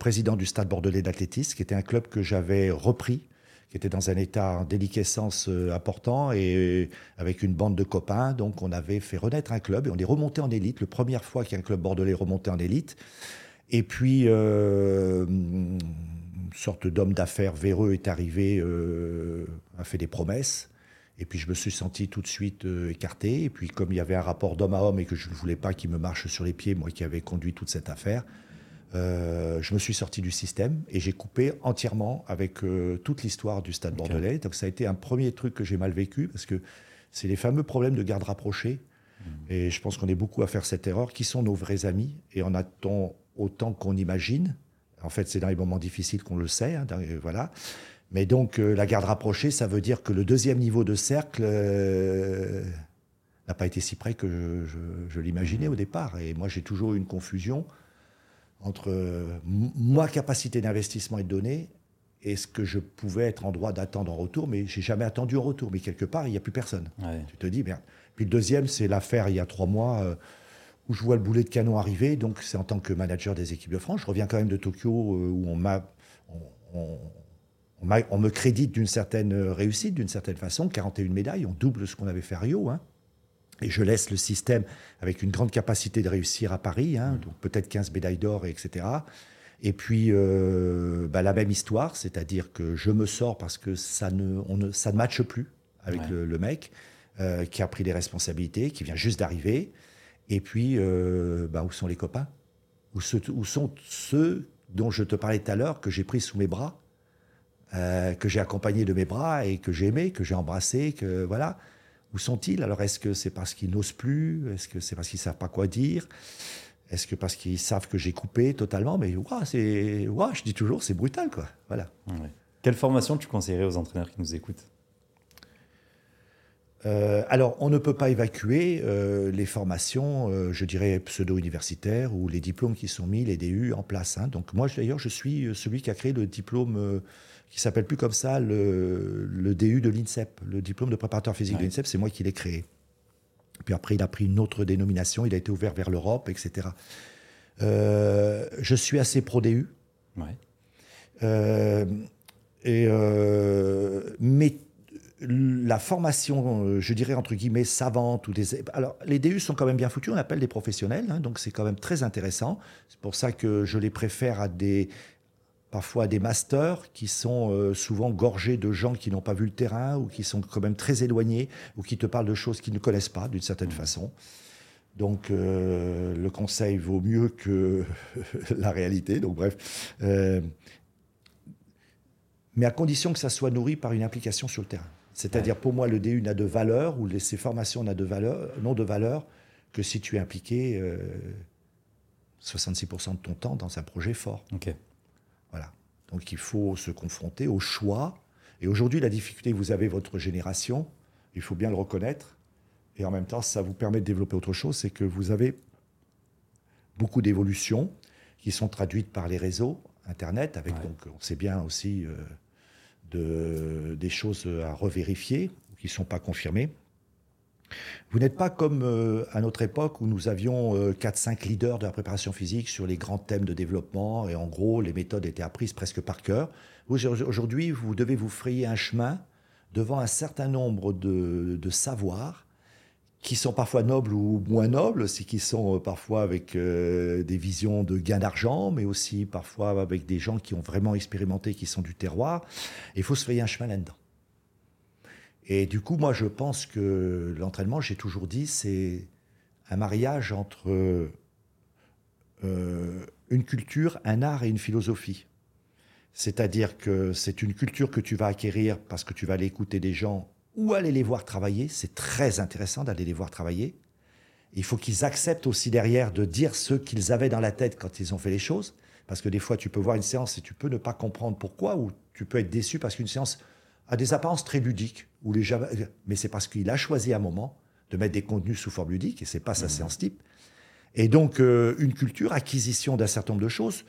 président du Stade Bordelais d'athlétisme, qui était un club que j'avais repris, qui était dans un état en déliquescence euh, important, et avec une bande de copains, donc on avait fait renaître un club et on est remonté en élite, la première fois qu'un club bordelais remonté en élite. Et puis, euh, une sorte d'homme d'affaires véreux est arrivé, euh, a fait des promesses. Et puis je me suis senti tout de suite euh, écarté. Et puis comme il y avait un rapport d'homme à homme et que je ne voulais pas qu'il me marche sur les pieds, moi qui avais conduit toute cette affaire, euh, je me suis sorti du système et j'ai coupé entièrement avec euh, toute l'histoire du Stade Ok. Bordelais. Donc ça a été un premier truc que j'ai mal vécu parce que c'est les fameux problèmes de garde rapprochée. Et je pense qu'on est beaucoup à faire cette erreur. Qui sont nos vrais amis Et en a-t-on autant qu'on imagine En fait, c'est dans les moments difficiles qu'on le sait. hein, dans- euh, voilà. Mais donc, la garde rapprochée, ça veut dire que le deuxième niveau de cercle n'a pas été si près que je, je- je l'imaginais au départ. Et moi, j'ai toujours eu une confusion entre euh, m- moi, capacité d'investissement et de donner, et ce que je pouvais être en droit d'attendre en retour, mais j'ai jamais attendu en retour. Mais quelque part, il n'y a plus personne. Ouais. Tu te dis, merde. Puis le deuxième, c'est l'affaire il y a trois mois euh, où je vois le boulet de canon arriver. Donc, c'est en tant que manager des équipes de France. Je reviens quand même de Tokyo euh, où on m'a. on- on- on, m'a- on me crédite d'une certaine réussite, d'une certaine façon, 41 médailles, on double ce qu'on avait fait à Rio. hein. Et je laisse le système avec une grande capacité de réussir à Paris, hein, donc peut-être 15 médailles d'or, et etc. Et puis, euh, bah, la même histoire, c'est-à-dire que je me sors parce que ça ne, on ne, ça ne matche plus avec Ouais. le, le mec euh, qui a pris des responsabilités, qui vient juste d'arriver. Et puis, euh, bah, où sont les copains? Où, où sont ceux dont je te parlais tout à l'heure, que j'ai pris sous mes bras, que j'ai accompagné de mes bras et que j'ai aimé, que j'ai embrassé, que voilà. Où sont-ils? Alors, est-ce que c'est parce qu'ils n'osent plus? Est-ce que c'est parce qu'ils savent pas quoi dire? Est-ce que parce qu'ils savent que j'ai coupé totalement? Mais ouah, c'est, ouah, je dis toujours, c'est brutal, quoi. Voilà. Ouais. Quelle formation tu conseillerais aux entraîneurs qui nous écoutent? Euh, alors, on ne peut pas évacuer euh, les formations, euh, je dirais, pseudo-universitaires ou les diplômes qui sont mis, les DU, en place. hein. Donc, moi, d'ailleurs, je suis celui qui a créé le diplôme qui s'appelle plus comme ça, le, le DU de l'INSEP. Le diplôme de préparateur physique Ouais. de l'INSEP, c'est moi qui l'ai créé. Puis après, il a pris une autre dénomination, il a été ouvert vers l'Europe, etc. Euh, je suis assez pro-DU. Ouais. Euh, et, euh, mais la formation, je dirais entre guillemets, savante ou des. Alors, les DU sont quand même bien foutus, on appelle des professionnels, hein, donc c'est quand même très intéressant. C'est pour ça que je les préfère à des, parfois des masters qui sont euh, souvent gorgés de gens qui n'ont pas vu le terrain ou qui sont quand même très éloignés ou qui te parlent de choses qu'ils ne connaissent pas d'une certaine mmh. façon. Donc euh, le conseil vaut mieux que (laughs) la réalité. Donc bref, mais à condition que ça soit nourri par une implication sur le terrain. C'est-à-dire, pour moi, le DU n'a de valeur, ou ces formations n'ont de valeur, non de valeur, que si tu es impliqué 66% euh, de ton temps dans un projet fort. Ok. Donc il faut se confronter au choix. Et aujourd'hui, la difficulté que vous avez, votre génération, il faut bien le reconnaître, et en même temps, ça vous permet de développer autre chose, c'est que vous avez beaucoup d'évolutions qui sont traduites par les réseaux, Internet, avec donc, on sait bien aussi... Euh, de, des choses à revérifier, qui ne sont pas confirmées. Vous n'êtes pas comme euh, à notre époque où nous avions 4-5 euh, leaders de la préparation physique sur les grands thèmes de développement et en gros les méthodes étaient apprises presque par cœur. Aujourd'hui, vous devez vous frayer un chemin devant un certain nombre de, savoirs qui sont parfois nobles ou moins nobles, c'est qui sont euh, parfois avec euh, des visions de gain d'argent, mais aussi parfois avec des gens qui ont vraiment expérimenté, qui sont du terroir. il faut se faire un chemin là-dedans. Et du coup, moi, je pense que l'entraînement, j'ai toujours dit, c'est un mariage entre euh, une culture, un art et une philosophie. C'est-à-dire que c'est une culture que tu vas acquérir parce que tu vas aller écouter des gens ou aller les voir travailler. C'est très intéressant d'aller les voir travailler. Il faut qu'ils acceptent aussi derrière de dire ce qu'ils avaient dans la tête quand ils ont fait les choses. Parce que des fois, tu peux voir une séance et tu peux ne pas comprendre pourquoi, ou tu peux être déçu parce qu'une séance a des apparences très ludiques. Ou les... Mais c'est parce qu'il a choisi un moment de mettre des contenus sous forme ludique, et c'est pas sa mmh. séance type. Et donc, euh, une culture, acquisition d'un certain nombre de choses,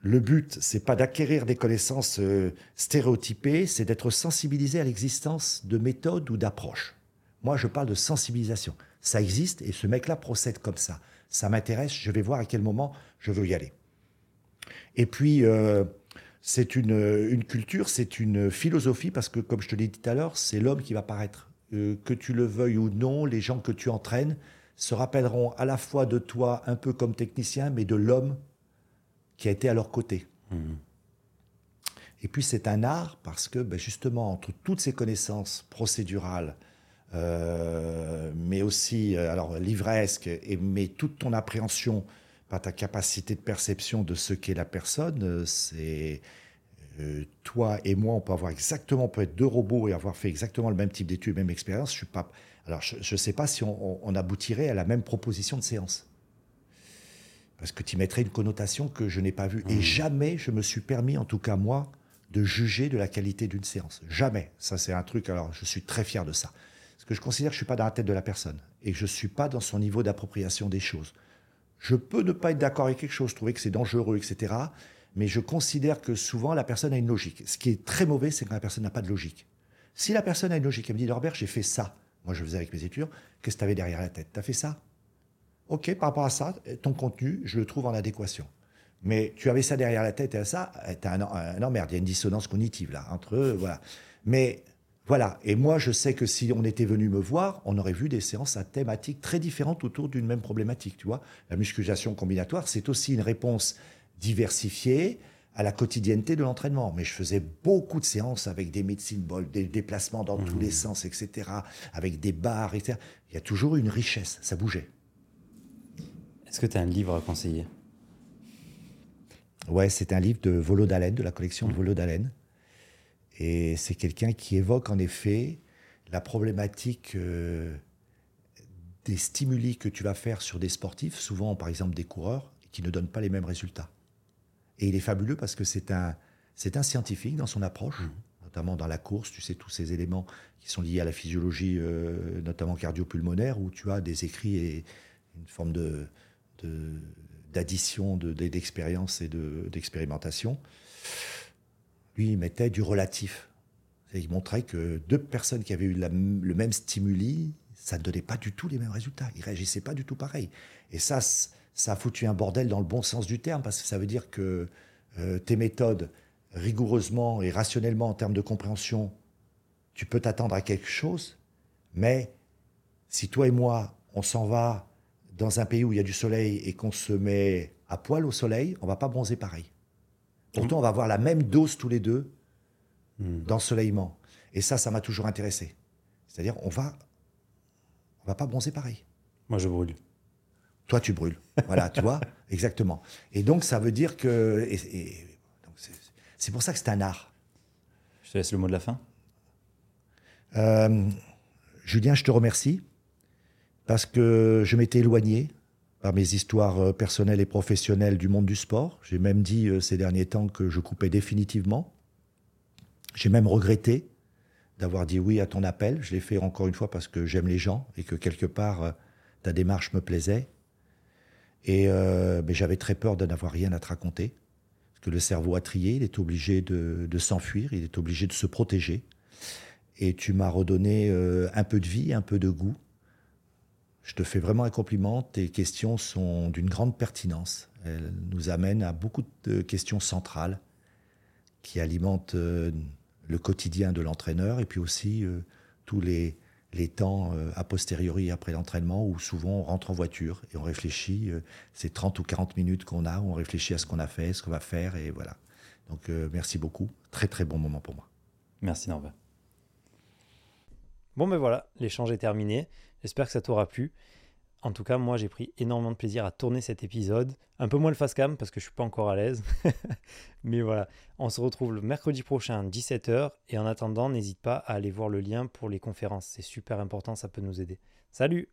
le but, c'est pas d'acquérir des connaissances euh, stéréotypées, c'est d'être sensibilisé à l'existence de méthodes ou d'approches. Moi, je parle de sensibilisation. Ça existe et ce mec-là procède comme ça. Ça m'intéresse, je vais voir à quel moment je veux y aller. Et puis, euh, c'est une, culture, c'est une philosophie, parce que, comme je te l'ai dit tout à l'heure, c'est l'homme qui va paraître. Euh, que tu le veuilles ou non, les gens que tu entraînes se rappelleront à la fois de toi, un peu comme technicien, mais de l'homme qui a été à leur côté. Mhm. Et puis c'est un art parce que ben, justement, entre toutes ces connaissances procédurales, euh, mais aussi euh, alors livresque, et, mais toute ton appréhension par ta capacité de perception de ce qu'est la personne, euh, c'est toi et moi, on peut avoir exactement, on peut être deux robots et avoir fait exactement le même type d'études, même expérience. Je suis pas, alors je ne sais pas si on aboutirait à la même proposition de séance parce que tu mettrais une connotation que je n'ai pas vue. Et mmh. jamais je me suis permis, en tout cas moi, de juger de la qualité d'une séance. Jamais. Ça, c'est un truc, alors je suis très fier de ça. Parce que je considère que je ne suis pas dans la tête de la personne et que je ne suis pas dans son niveau d'appropriation des choses. Je peux ne pas être d'accord avec quelque chose, trouver que c'est dangereux, etc. Mais je considère que souvent la personne a une logique. Ce qui est très mauvais, c'est quand la personne n'a pas de logique. Si la personne a une logique, elle me dit Norbert, j'ai fait ça. Moi, je faisais avec mes études. Qu'est-ce que tu avais derrière la tête? Tu as fait ça? OK, par rapport à ça, ton contenu, je le trouve en adéquation. Mais tu avais ça derrière la tête et ça, tu un, un emmerde. Il y a une dissonance cognitive là, entre eux. Voilà. Mais voilà. Et moi, je sais que si on était venu me voir, on aurait vu des séances à thématiques très différentes autour d'une même problématique. Tu vois, la musculation combinatoire, c'est aussi une réponse diversifiée à la quotidienneté de l'entraînement. Mais je faisais beaucoup de séances avec des médecines des déplacements dans tous les mmh. sens, etc., avec des barres, etc. Il y a toujours une richesse. Ça bougeait. Est-ce que tu as un livre à conseiller? Ouais, c'est un livre de Volo de la collection de mmh. Volo d'Haleine. Et c'est quelqu'un qui évoque en effet la problématique euh, des stimuli que tu vas faire sur des sportifs, souvent par exemple des coureurs, qui ne donnent pas les mêmes résultats. Et il est fabuleux parce que c'est un, c'est un scientifique dans son approche, mmh. notamment dans la course, tu sais, tous ces éléments qui sont liés à la physiologie, euh, notamment cardio-pulmonaire, où tu as des écrits et une forme de, d'addition d'expérience et d'expérimentation, lui, il mettait du relatif. Il montrait que deux personnes qui avaient eu le même stimuli, ça ne donnait pas du tout les mêmes résultats. Ils réagissaient pas du tout pareil. Et ça, ça a foutu un bordel dans le bon sens du terme, parce que ça veut dire que euh, tes méthodes, rigoureusement et rationnellement en termes de compréhension, tu peux t'attendre à quelque chose, mais si toi et moi, on s'en va dans un pays où il y a du soleil et qu'on se met à poil au soleil, on va pas bronzer pareil. Pourtant, on va avoir la même dose tous les deux d'ensoleillement. Et ça, ça m'a toujours intéressé. C'est-à-dire, on va, on va pas bronzer pareil. Moi, je brûle. Toi, tu brûles. Voilà, tu vois (laughs) Exactement. Et donc, ça veut dire que. c'est pour ça que c'est un art. Je te laisse le mot de la fin. Euh, Julien, je te remercie parce que je m'étais éloigné par mes histoires euh, personnelles et professionnelles du monde du sport. J'ai même dit euh, ces derniers temps que je coupais définitivement. J'ai même regretté d'avoir dit oui à ton appel. Je l'ai fait encore une fois parce que j'aime les gens et que quelque part euh, ta démarche me plaisait. Et mais j'avais très peur de n'avoir rien à te raconter. Parce que le cerveau a trié, il est obligé de, s'enfuir, il est obligé de se protéger. Et tu m'as redonné un peu de vie, un peu de goût. Je te fais vraiment un compliment. Tes questions sont d'une grande pertinence. Elles nous amènent à beaucoup de questions centrales qui alimentent euh, le quotidien de l'entraîneur et puis aussi euh, tous les, les temps euh, a posteriori après l'entraînement où souvent on rentre en voiture et on réfléchit. euh, ces 30 ou 40 minutes qu'on a, où on réfléchit à ce qu'on a fait, ce qu'on va faire et voilà. Donc merci beaucoup. Très très bon moment pour moi. Merci Norbert. Bon ben voilà, l'échange est terminé. J'espère que ça t'aura plu. En tout cas, moi j'ai pris énormément de plaisir à tourner cet épisode. Un peu moins le face cam parce que je suis pas encore à l'aise. (laughs) Mais voilà, on se retrouve le mercredi prochain 17h et en attendant, n'hésite pas à aller voir le lien pour les conférences. C'est super important, ça peut nous aider. Salut